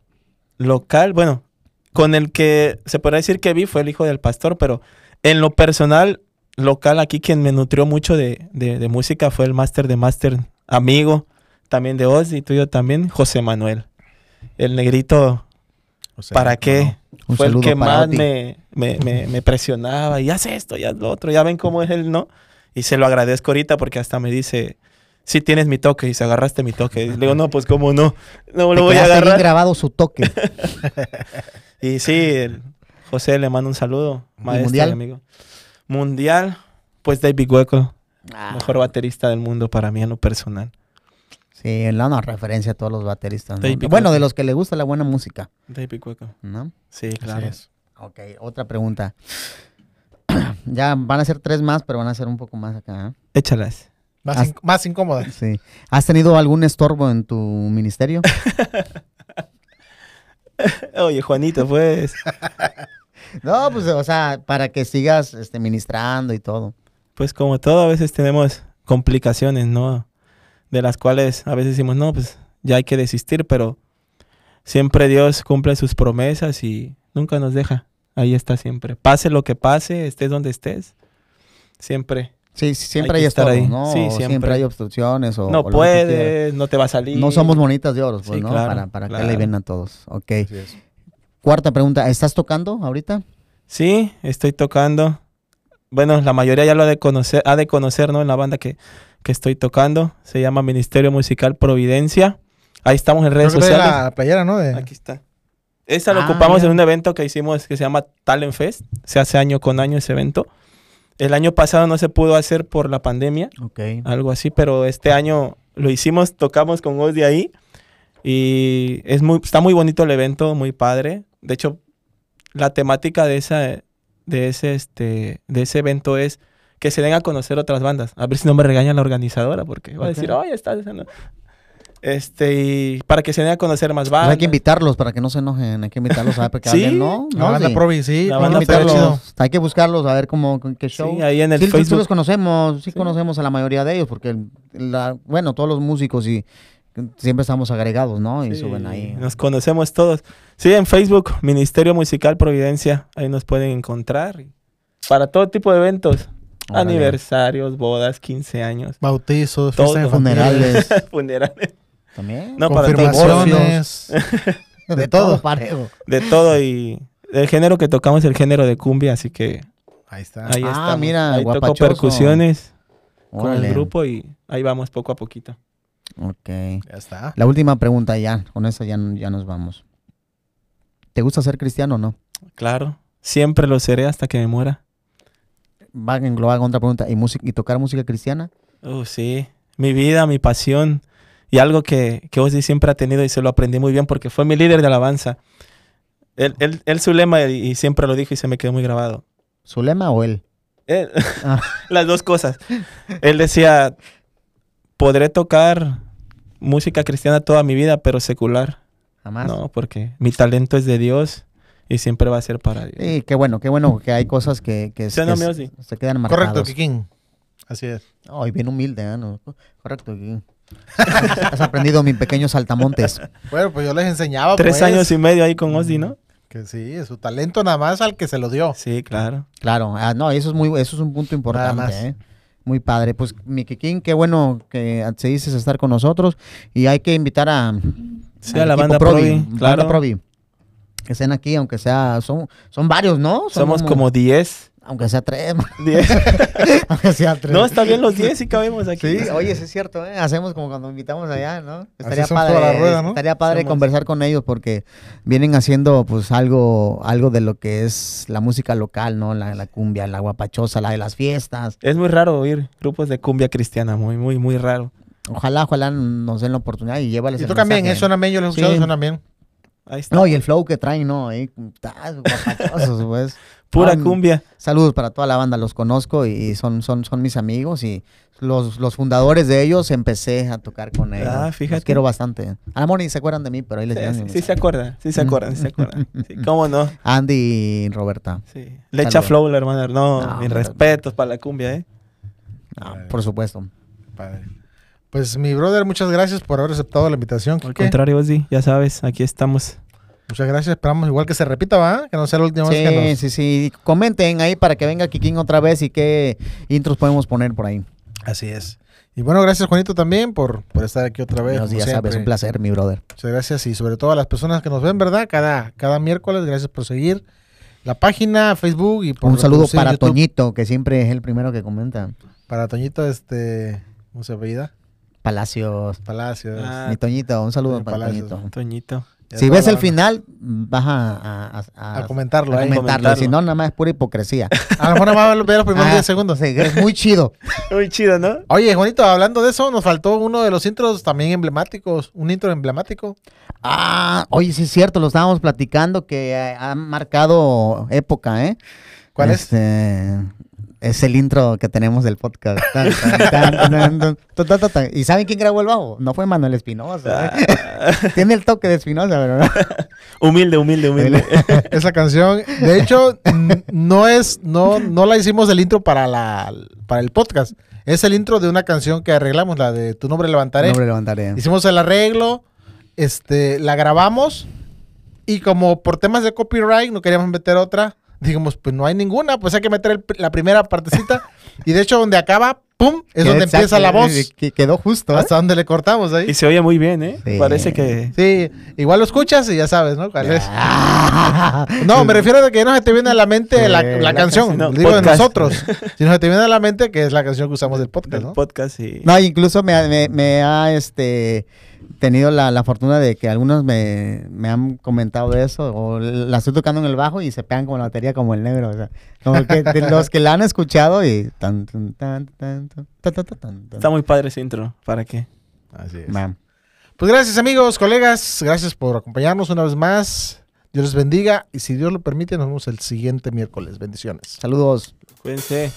S3: local, bueno, con el que se podría decir que vi fue el hijo del pastor, pero en lo personal, local aquí quien me nutrió mucho de, de- de música fue el máster de máster amigo, también de Oz y tuyo también, José Manuel. El negrito,
S1: O sea,
S3: ¿para qué?
S2: Un
S3: fue el que más me, me, me- me presionaba y haz esto y haz lo otro, ya ven cómo es él, ¿no? Y se lo agradezco ahorita porque hasta me dice, sí tienes mi toque y se agarraste mi toque. Y le digo, no, pues cómo no, no lo voy a
S2: bien
S3: agarrar.
S2: grabado su toque.
S3: Y sí, el José le mando un saludo, maestro
S2: mundial?
S3: y amigo. Mundial, pues David Hueco,
S2: Ah.
S3: mejor baterista del mundo para mí en lo personal.
S2: Sí, no, no, referencia a todos los bateristas. ¿no? Bueno, de los que le gusta la buena música,
S3: David Hueco.
S2: ¿no?
S3: Sí, claro.
S1: es.
S2: Ok, otra pregunta. ya van a ser tres más, pero van a ser un poco más acá. ¿eh?
S3: Échalas.
S1: Más, in- más incómoda.
S2: Sí. ¿Has tenido algún estorbo en tu ministerio?
S3: Oye, Juanito, pues.
S2: no, pues, o sea, para que sigas este, ministrando y todo.
S3: Pues como todo, a veces tenemos complicaciones, ¿no? De las cuales a veces decimos, no, pues ya hay que desistir, pero siempre Dios cumple sus promesas y nunca nos deja. Ahí está siempre. Pase lo que pase, estés donde estés. Siempre.
S2: Sí, sí, siempre
S3: Hay
S2: hay,
S3: que estar
S2: estorbo,
S3: ahí.
S2: ¿no?
S3: Sí,
S2: siempre.
S3: siempre.
S2: hay obstrucciones o
S3: no
S2: o
S3: puedes, no te va a salir.
S2: No somos monitas de oro, pues,
S3: Sí,
S2: ¿no?
S3: claro,
S2: para para que le ven a todos. Ok.
S1: Así es.
S2: Cuarta pregunta, ¿estás tocando ahorita?
S3: Sí, estoy tocando. Bueno, la mayoría ya lo ha de conocer, ha de conocer, ¿no? En la banda que, que estoy tocando. Se llama Ministerio Musical Providencia. Ahí estamos en
S1: Creo
S3: redes
S1: que
S3: sociales.
S1: la playera, ¿no? De-
S3: Aquí está. Esta lo
S2: Ah,
S3: ocupamos
S2: ya.
S3: en un evento que hicimos que se llama Talent Fest. Se hace año con año ese evento. El año pasado no se pudo hacer por la pandemia,
S2: Ok.
S3: algo así, pero este año lo hicimos, tocamos con Oz de ahí. Y es muy, está muy bonito el evento, muy padre. De hecho, la temática de esa, de ese, este, de ese evento es que se den a conocer otras bandas. A ver si no me regaña la organizadora, porque va a decir, oye, está no". Este, y para que se den a conocer más
S2: Pues
S3: bandas.
S2: hay que invitarlos para que no se enojen. Hay que invitarlos a ver porque
S3: ¿Sí?
S2: alguien no.
S1: La
S2: no
S1: banda
S2: sí.
S1: Provi, sí.
S3: La
S1: ¿cómo
S3: banda
S1: no?
S3: Provi.
S1: chido.
S2: Hay que buscarlos a ver cómo, qué show.
S3: Sí, ahí en el
S2: Sí, sí, sí
S3: Facebook.
S2: los conocemos, sí, conocemos a la mayoría de ellos, porque, la, bueno, todos los músicos y siempre estamos agregados, ¿no? Y
S3: Sí,
S2: suben ahí.
S3: Nos conocemos todos. Sí, en Facebook, Ministerio Musical Providencia. Ahí nos pueden encontrar. Para todo tipo de eventos.
S2: Órale.
S3: Aniversarios, bodas, 15 años.
S1: Bautizos,
S3: Todo.
S1: fiestas infantiles,
S2: Funerales
S3: Funerales.
S2: también.
S3: No, para todo.
S1: confirmaciones.
S2: de,
S1: todo.
S2: parejo.
S3: De todo y el género que tocamos es el género de cumbia, así que
S1: Ahí está.
S3: ahí
S2: Ah,
S3: estamos.
S2: mira,
S3: ahí toco percusiones con
S2: Órale.
S3: el grupo y ahí vamos poco a poquito.
S2: Ok.
S1: Ya está.
S2: La última pregunta ya, con esa ya, ya nos vamos. ¿Te gusta ser cristiano o no?
S3: Claro, siempre lo seré hasta que me muera.
S2: Va con otra pregunta. ¿Y, música, ¿Y tocar música cristiana?
S3: Oh, sí, mi vida, mi pasión y algo que, que Ozzy siempre ha tenido y se lo aprendí muy bien porque fue mi líder de alabanza. Él, él, él su lema y, y siempre lo dijo y se me quedó muy grabado.
S2: ¿Su lema o él?
S3: Él-
S2: Ah.
S3: las dos cosas. Él decía, podré tocar música cristiana toda mi vida, pero secular.
S2: Jamás.
S3: No, porque mi talento es de Dios y siempre va a ser para Dios.
S2: Sí, qué bueno, qué bueno que hay cosas que, que,
S3: ¿Sí o no,
S2: que
S3: mi
S2: se- quedan marcadas.
S1: Correcto, Kikín. Así es.
S2: Ay, bien humilde, ¿eh? No, Correcto. Kikín. Has aprendido mi pequeño saltamontes.
S1: Bueno, pues yo les enseñaba.
S3: Tres
S1: pues,
S3: años y medio ahí con Ozzy, ¿no?
S1: Que sí, su talento nada más al que se lo dio.
S3: Sí, claro.
S2: Claro, ah, no, eso es muy, eso es un punto importante,
S1: más.
S2: ¿eh? Muy padre. Pues, mi Kikín, qué bueno que se dices estar con nosotros y hay que invitar a,
S3: Sí, a la banda Provi,
S2: banda
S3: claro.
S2: Provi, que estén aquí, aunque sea, son, son varios, ¿no? Son
S3: Somos como 10.
S2: aunque sea tres,
S3: 10.
S2: aunque sea tres.
S3: no, está bien los 10 y cabemos aquí.
S2: Sí, oye, sí es cierto, ¿eh? Hacemos como cuando invitamos allá, ¿no? Estaría padre,
S1: toda la rueda, ¿no?
S2: estaría padre
S3: Somos-
S2: conversar con ellos porque vienen haciendo pues algo, algo de lo que es la música local, ¿no? La, la cumbia, la guapachosa, la de las fiestas.
S3: Es muy raro oír grupos de cumbia cristiana, muy, muy, muy raro.
S2: Ojalá, ojalá nos den la oportunidad y llévales
S1: Y
S2: el
S1: tocan bien,
S2: mensaje.
S1: ¿eh? Suenan bien, yo los he escuchado,
S2: Sí.
S1: suenan bien.
S3: Ahí está.
S2: No, y el flow que traen, ¿no? Ahí, guapachosos, pues.
S3: Pura cumbia.
S2: Saludos para toda la banda, los conozco y son, son, son mis amigos y los, los fundadores de ellos empecé a tocar con ellos.
S3: Ah,
S2: Los
S3: fíjate.
S2: quiero bastante. A mejor ni se acuerdan de mí, pero ahí les
S3: Sí, sí, se acuerdan, sí se acuerdan, sí se acuerdan. Sí, ¿Cómo no?
S2: Andy y Roberta.
S3: Sí. Le echa flow la hermana. No,
S2: No,
S3: mis respetos para la cumbia, ¿eh?
S2: No, por supuesto.
S1: Padre. Pues mi brother, muchas gracias por haber aceptado la invitación.
S3: Al
S1: Quique.
S3: contrario, Ozzy, ya sabes, aquí estamos.
S1: Muchas gracias. Esperamos igual que se repita, ¿va? Que no sea la última vez que
S2: Sí,
S1: nos...
S2: sí, sí. Comenten ahí para que venga Kikín otra vez y qué intros podemos poner por ahí.
S1: Así es. Y bueno, gracias Juanito también por, por estar aquí otra vez.
S2: Buenos
S1: como
S2: días, sabes, un placer, mi brother.
S1: Muchas gracias y sobre todo a las personas que nos ven, ¿verdad? Cada, cada miércoles, gracias por seguir la página, Facebook y por
S2: Un saludo para
S1: YouTube.
S2: Toñito, que siempre es el primero que comenta.
S1: Para Toñito, este, ¿cómo se apellida?
S2: Palacios.
S1: Palacios.
S3: Ah,
S2: Mi Toñito, un saludo para
S1: Palacios.
S2: Toñito.
S3: Toñito.
S2: Si ves el final, vas a, a,
S1: A comentarlo
S2: a
S1: ahí.
S2: comentarlo. Si no, nada más es pura hipocresía.
S1: A lo mejor nada más ver los primeros
S2: Ah,
S1: 10 segundos.
S2: sí, es muy chido.
S3: Muy chido, ¿no?
S1: Oye, Juanito, hablando de eso, nos faltó uno de los intros también emblemáticos. Un intro emblemático.
S2: Ah, oye, sí es cierto, lo estábamos platicando que ha marcado época, ¿eh?
S1: ¿Cuál es?
S2: Este, Es es el intro que tenemos del podcast. ¿Y saben quién grabó el bajo? No fue Manuel Espinosa. ¿eh? Ah. Tiene el toque de Espinosa, ¿verdad?
S3: Humilde, humilde, humilde.
S1: Esa canción, de hecho, no es, no, no la hicimos el intro para la para el podcast. Es el intro de una canción que arreglamos, la de Tu nombre levantaré.
S2: Nombre levantaré.
S1: Hicimos el arreglo, este, la grabamos y como por temas de copyright no queríamos meter otra, dijimos, pues no hay ninguna, pues hay que meter el- la primera partecita y de hecho donde acaba, ¡pum! Es donde
S2: Exacto,
S1: empieza la voz,
S2: eh, que Quedó justo. ¿eh?
S1: hasta donde le cortamos ahí.
S3: Y se oye muy bien, ¿eh?
S2: Sí.
S3: Parece que...
S1: Sí, igual lo escuchas y ya sabes, ¿no? ¿Cuál es? No, me refiero a que no se te viene a la mente
S2: Sí,
S1: la, la
S2: la
S1: canción,
S3: canción, no,
S1: digo de
S3: podcast.
S1: nosotros, sino se te viene a la mente que es la canción que usamos del podcast,
S3: Del
S1: ¿no?
S3: podcast y...
S2: No, incluso me, ha- me- me ha este tenido la, la, fortuna de que algunos me, me, han comentado de eso, o la estoy tocando en el bajo y se pegan con la batería como el negro, o sea, que, de los que la han escuchado y tan, tan, tan, tan, tan, tan, tan.
S3: Está muy padre ese intro, ¿para qué?
S1: Así es. Pues gracias amigos, colegas, gracias por acompañarnos una vez más. Dios les bendiga y si Dios lo permite nos vemos el siguiente miércoles. Bendiciones.
S2: Saludos.
S3: Cuídense.